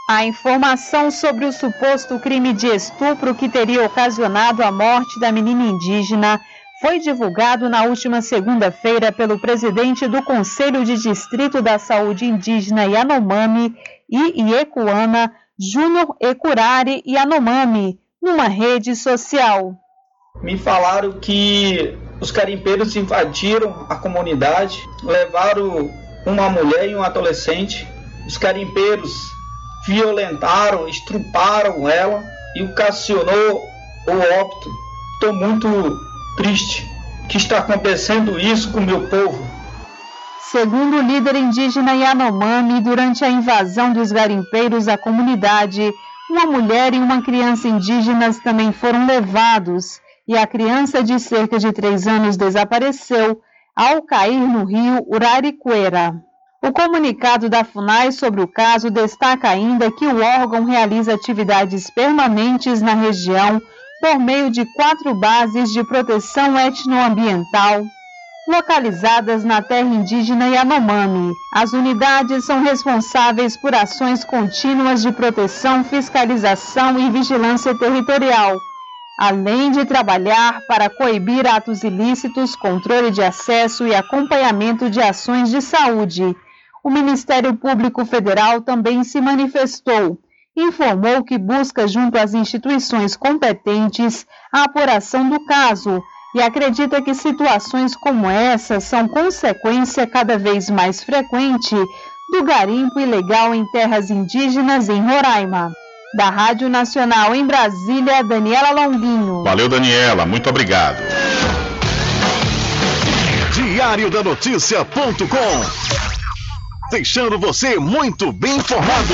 A informação sobre o suposto crime de estupro que teria ocasionado a morte da menina indígena foi divulgado na última segunda-feira pelo presidente do Conselho de Distrito da Saúde Indígena Yanomami e Iekuana, Júnior Ecurari Yanomami, numa rede social. Me falaram que os carimpeiros invadiram a comunidade, levaram uma mulher e um adolescente. Os carimpeiros violentaram, estruparam ela e ocasionou o óbito. Estou muito triste que está acontecendo isso com o meu povo. Segundo o líder indígena Yanomami, durante a invasão dos garimpeiros à comunidade, uma mulher e uma criança indígenas também foram levados e a criança de cerca de três anos desapareceu ao cair no rio Uraricuera. O comunicado da FUNAI sobre o caso destaca ainda que o órgão realiza atividades permanentes na região por meio de quatro bases de proteção etnoambiental localizadas na terra indígena Yanomami. As unidades são responsáveis por ações contínuas de proteção, fiscalização e vigilância territorial, além de trabalhar para coibir atos ilícitos, controle de acesso e acompanhamento de ações de saúde. O Ministério Público Federal também se manifestou informou que busca junto às instituições competentes a apuração do caso, e acredita que situações como essa são consequência cada vez mais frequente do garimpo ilegal em terras indígenas em Roraima. Da Rádio Nacional em Brasília, Daniela Longuinho. Valeu, Daniela. Muito obrigado. Diário da Notícia.com deixando você muito bem informado.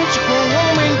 com o homem do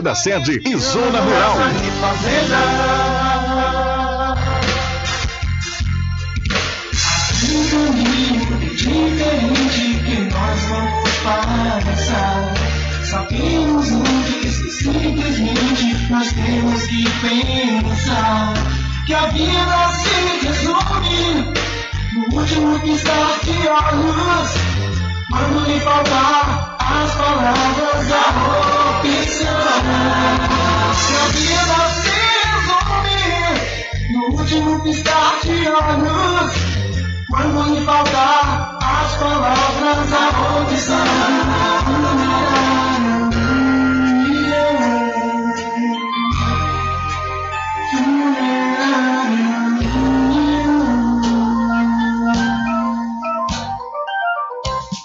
da sede e Zona Rural. Diferente que nós vamos passar. Sabemos antes que simplesmente nós temos que pensar que a vida se resume no último piscar de olhos. Quando lhe faltar as palavras, a opção. Que a vida se resume no último piscar de olhos. Quando lhe faltar as palavras, a opção.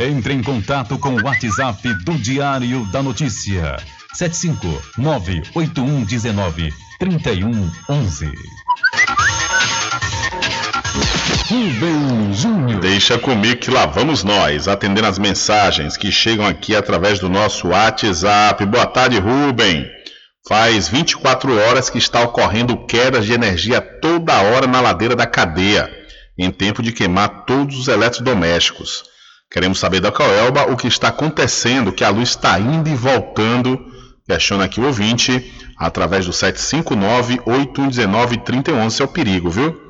Entre em contato com o WhatsApp do Diário da Notícia. 759-8119-3111. Rubem Júnior. Deixa comigo que lá vamos nós, atendendo as mensagens que chegam aqui através do nosso WhatsApp. Boa tarde, Rubem. Faz 24 horas que está ocorrendo quedas de energia toda hora na ladeira da cadeia, em tempo de queimar todos os eletrodomésticos. Queremos saber da Coelba o que está acontecendo, que a luz está indo e voltando. Questiona aqui o ouvinte, através do 759-8119-3011. Isso é o perigo, viu?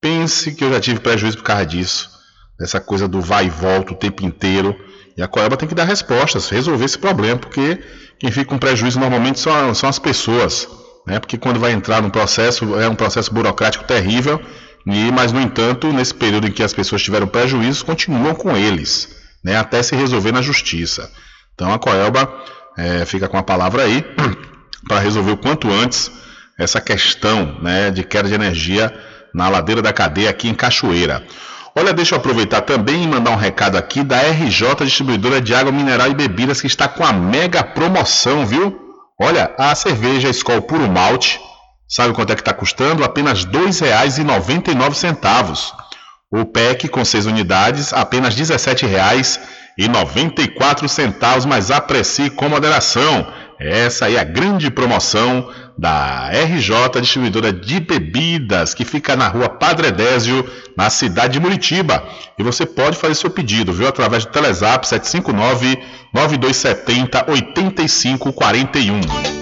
Pense que eu já tive prejuízo por causa disso. Dessa coisa do vai e volta o tempo inteiro. E a Coelba tem que dar respostas, resolver esse problema, porque quem fica com prejuízo normalmente são, são as pessoas. Né? Porque quando vai entrar no processo, é um processo burocrático terrível e, mas, no entanto, nesse período em que as pessoas tiveram prejuízos, continuam com eles, né, até se resolver na justiça. Então a Coelba é, fica com a palavra aí (clears throat) para resolver o quanto antes essa questão né, de queda de energia na ladeira da cadeia aqui em Cachoeira. Olha, deixa eu aproveitar também e mandar um recado aqui da RJ Distribuidora de Água Mineral e Bebidas que está com a mega promoção, viu? Olha, a cerveja Skol Puro Malte Sabe quanto é que está custando? Apenas R$ 2,99. O PEC com 6 unidades, apenas R$ 17,94, mas aprecie com moderação. Essa é a grande promoção da RJ Distribuidora de Bebidas, que fica na rua Padre Désio, na cidade de Muritiba. E você pode fazer seu pedido, viu? Através do Telezap 759 9270 8541.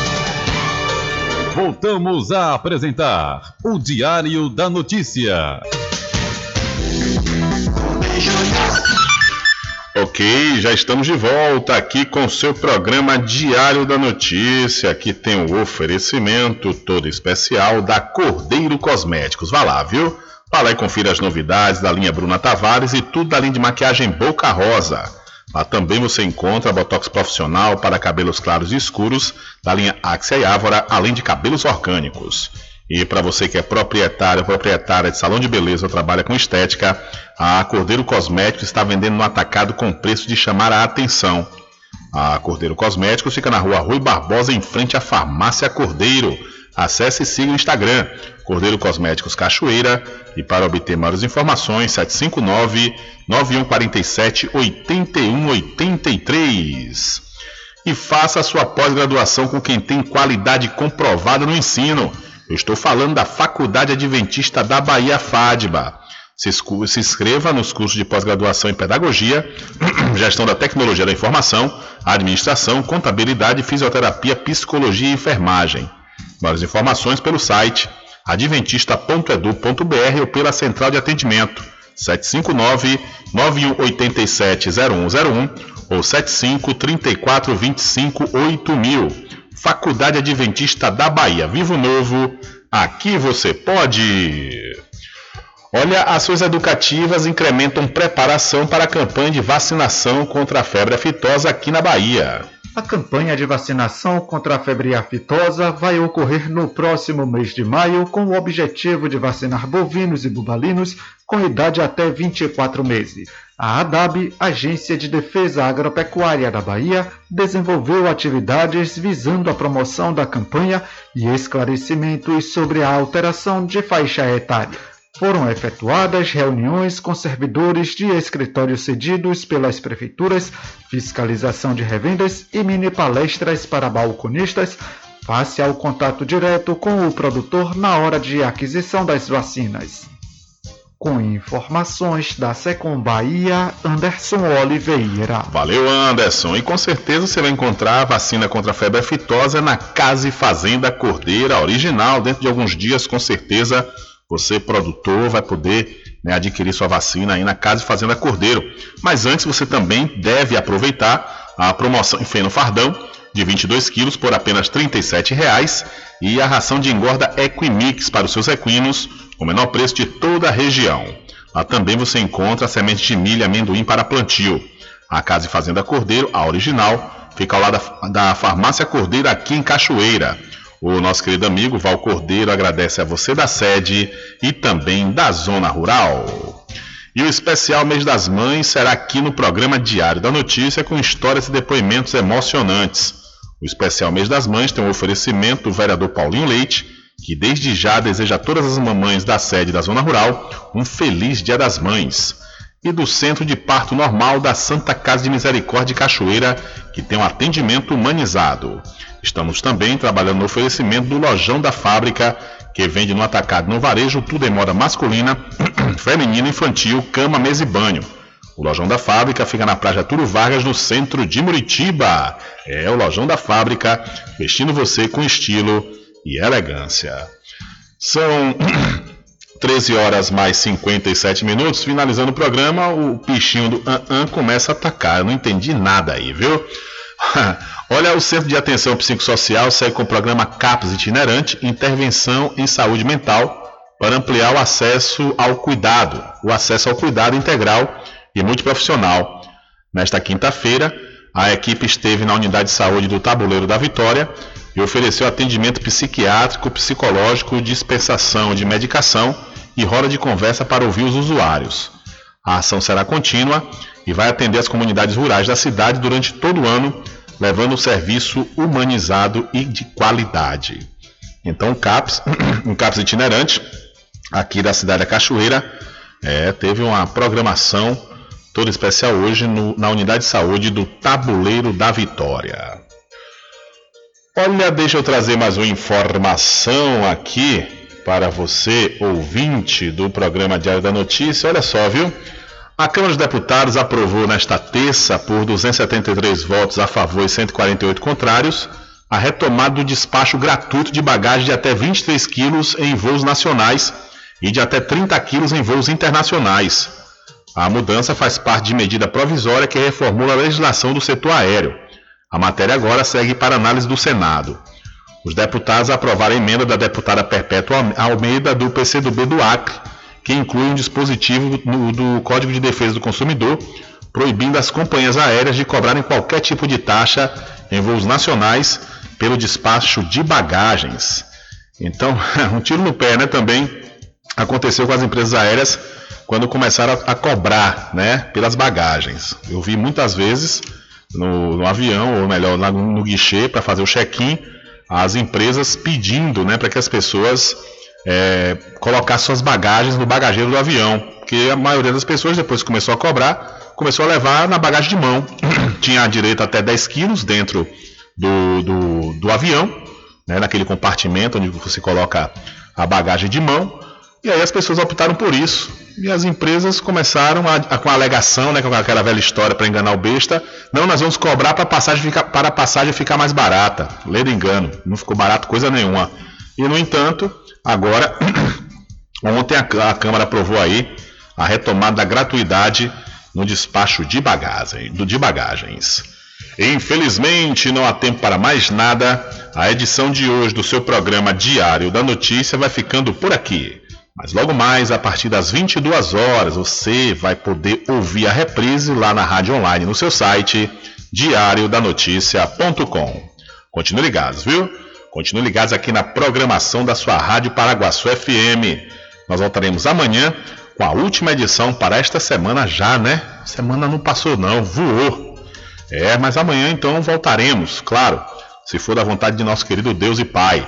Voltamos a apresentar o Diário da Notícia. Ok, já estamos de volta aqui com seu programa Diário da Notícia. Aqui tem o oferecimento todo especial da Cordeiro Cosméticos. Vá lá, viu? Vá lá e confira as novidades da linha Bruna Tavares e tudo da linha de maquiagem Boca Rosa. Lá também você encontra botox profissional para cabelos claros e escuros da linha Axia e Ávora, além de cabelos orgânicos. E para você que é proprietário ou proprietária de salão de beleza ou trabalha com estética, a Cordeiro Cosméticos está vendendo no atacado com preço de chamar a atenção. A Cordeiro Cosméticos fica na rua Rui Barbosa, em frente à Farmácia Cordeiro. Acesse e siga o Instagram, Cordeiro Cosméticos Cachoeira. E para obter maiores informações, 759-9147-8183. E faça sua pós-graduação com quem tem qualidade comprovada no ensino. Eu estou falando da Faculdade Adventista da Bahia FADBA. Se inscreva nos cursos de pós-graduação em Pedagogia, (clears throat) Gestão da Tecnologia da Informação, Administração, Contabilidade, Fisioterapia, Psicologia e Enfermagem. Mais informações pelo site adventista.edu.br ou pela central de atendimento 759-9187-0101 ou 75-3425-8000. Faculdade Adventista da Bahia. Vivo Novo, aqui você pode! Olha, ações educativas incrementam preparação para a campanha de vacinação contra a febre aftosa aqui na Bahia. A campanha de vacinação contra a febre aftosa vai ocorrer no próximo mês de maio com o objetivo de vacinar bovinos e bubalinos com idade até 24 meses. A ADAB, Agência de Defesa Agropecuária da Bahia, desenvolveu atividades visando a promoção da campanha e esclarecimentos sobre a alteração de faixa etária. Foram efetuadas reuniões com servidores de escritórios cedidos pelas prefeituras, fiscalização de revendas e mini palestras para balconistas, face ao contato direto com o produtor na hora de aquisição das vacinas. Com informações da Secom Bahia, Anderson Oliveira. Valeu, Anderson. E com certeza você vai encontrar a vacina contra a febre aftosa na Casa e Fazenda Cordeira original. Dentro de alguns dias, com certeza, você, produtor, vai poder né, adquirir sua vacina aí na Casa e Fazenda Cordeiro. Mas antes, você também deve aproveitar a promoção em feno fardão de 22 quilos por apenas R$ 37,00 e a ração de engorda Equimix para os seus equinos o menor preço de toda a região. Lá também você encontra semente de milho e amendoim para plantio. A Casa e Fazenda Cordeiro, a original, fica ao lado da, da Farmácia Cordeiro aqui em Cachoeira. O nosso querido amigo Val Cordeiro agradece a você da sede e também da zona rural. E o especial Mês das Mães será aqui no programa Diário da Notícia com histórias e depoimentos emocionantes. O especial Mês das Mães tem um oferecimento do vereador Paulinho Leite que desde já deseja a todas as mamães da sede da Zona Rural um feliz Dia das Mães. E do Centro de Parto Normal da Santa Casa de Misericórdia de Cachoeira, que tem um atendimento humanizado. Estamos também trabalhando no oferecimento do Lojão da Fábrica, que vende no atacado no varejo tudo em moda masculina, (clears throat) feminina, infantil, cama, mesa e banho. O Lojão da Fábrica fica na Praia Túlio Vargas, no centro de Muritiba. É o Lojão da Fábrica, vestindo você com estilo e elegância. São (clears throat) 13 horas mais 57 minutos. Finalizando o programa, o bichinho do An, -an começa a atacar. Eu não entendi nada aí, viu? (laughs) Olha, o Centro de Atenção Psicossocial segue com o programa CAPS itinerante, intervenção em saúde mental, para ampliar o acesso ao cuidado, o acesso ao cuidado integral e multiprofissional. Nesta quinta-feira, a equipe esteve na unidade de saúde do Tabuleiro da Vitória e ofereceu atendimento psiquiátrico, psicológico, dispensação de medicação e roda de conversa para ouvir os usuários. A ação será contínua e vai atender as comunidades rurais da cidade durante todo o ano, levando um serviço humanizado e de qualidade. Então, o CAPS, (clears throat) um CAPS itinerante, aqui da cidade da Cachoeira, é, teve uma programação toda especial hoje no, na unidade de saúde do Tabuleiro da Vitória. Olha, deixa eu trazer mais uma informação aqui para você, ouvinte do programa Diário da Notícia. Olha só, viu? A Câmara dos Deputados aprovou nesta terça, por 273 votos a favor e 148 contrários, a retomada do despacho gratuito de bagagem de até 23 quilos em voos nacionais e de até 30 quilos em voos internacionais. A mudança faz parte de medida provisória que reformula a legislação do setor aéreo. A matéria agora segue para análise do Senado. Os deputados aprovaram a emenda da deputada Perpétua Almeida do PCdoB do Acre, que inclui um dispositivo do, Código de Defesa do Consumidor proibindo as companhias aéreas de cobrarem qualquer tipo de taxa em voos nacionais pelo despacho de bagagens. Então, (laughs) um tiro no pé, né? Também aconteceu com as empresas aéreas quando começaram a, cobrar, né, pelas bagagens. Eu vi muitas vezes no, no avião, ou melhor, no guichê, para fazer o check-in, as empresas pedindo né, para que as pessoas é, colocassem suas bagagens no bagageiro do avião. Porque a maioria das pessoas, depois que começou a cobrar, começou a levar na bagagem de mão. (clears throat) Tinha direito até 10 quilos dentro do, do, do avião, né, naquele compartimento onde você coloca a bagagem de mão. E aí as pessoas optaram por isso. E as empresas começaram a, a, com a alegação, né, com aquela velha história para enganar o besta. Não, nós vamos cobrar para a passagem ficar, para a passagem ficar mais barata. De engano, não ficou barato coisa nenhuma. E no entanto, agora, (clears throat) ontem a, a Câmara aprovou aí a retomada da gratuidade no despacho de, bagagem, de bagagens. Infelizmente, não há tempo para mais nada. A edição de hoje do seu programa Diário da Notícia vai ficando por aqui. Mas logo mais, a partir das 22 horas, você vai poder ouvir a reprise lá na rádio online no seu site diariodanoticia.com. Continue ligados, viu? Continue ligados aqui na programação da sua Rádio Paraguaçu FM. Nós voltaremos amanhã com a última edição para esta semana já, né? Semana não passou não, voou. É, mas amanhã então voltaremos, claro, se for da vontade de nosso querido Deus e Pai.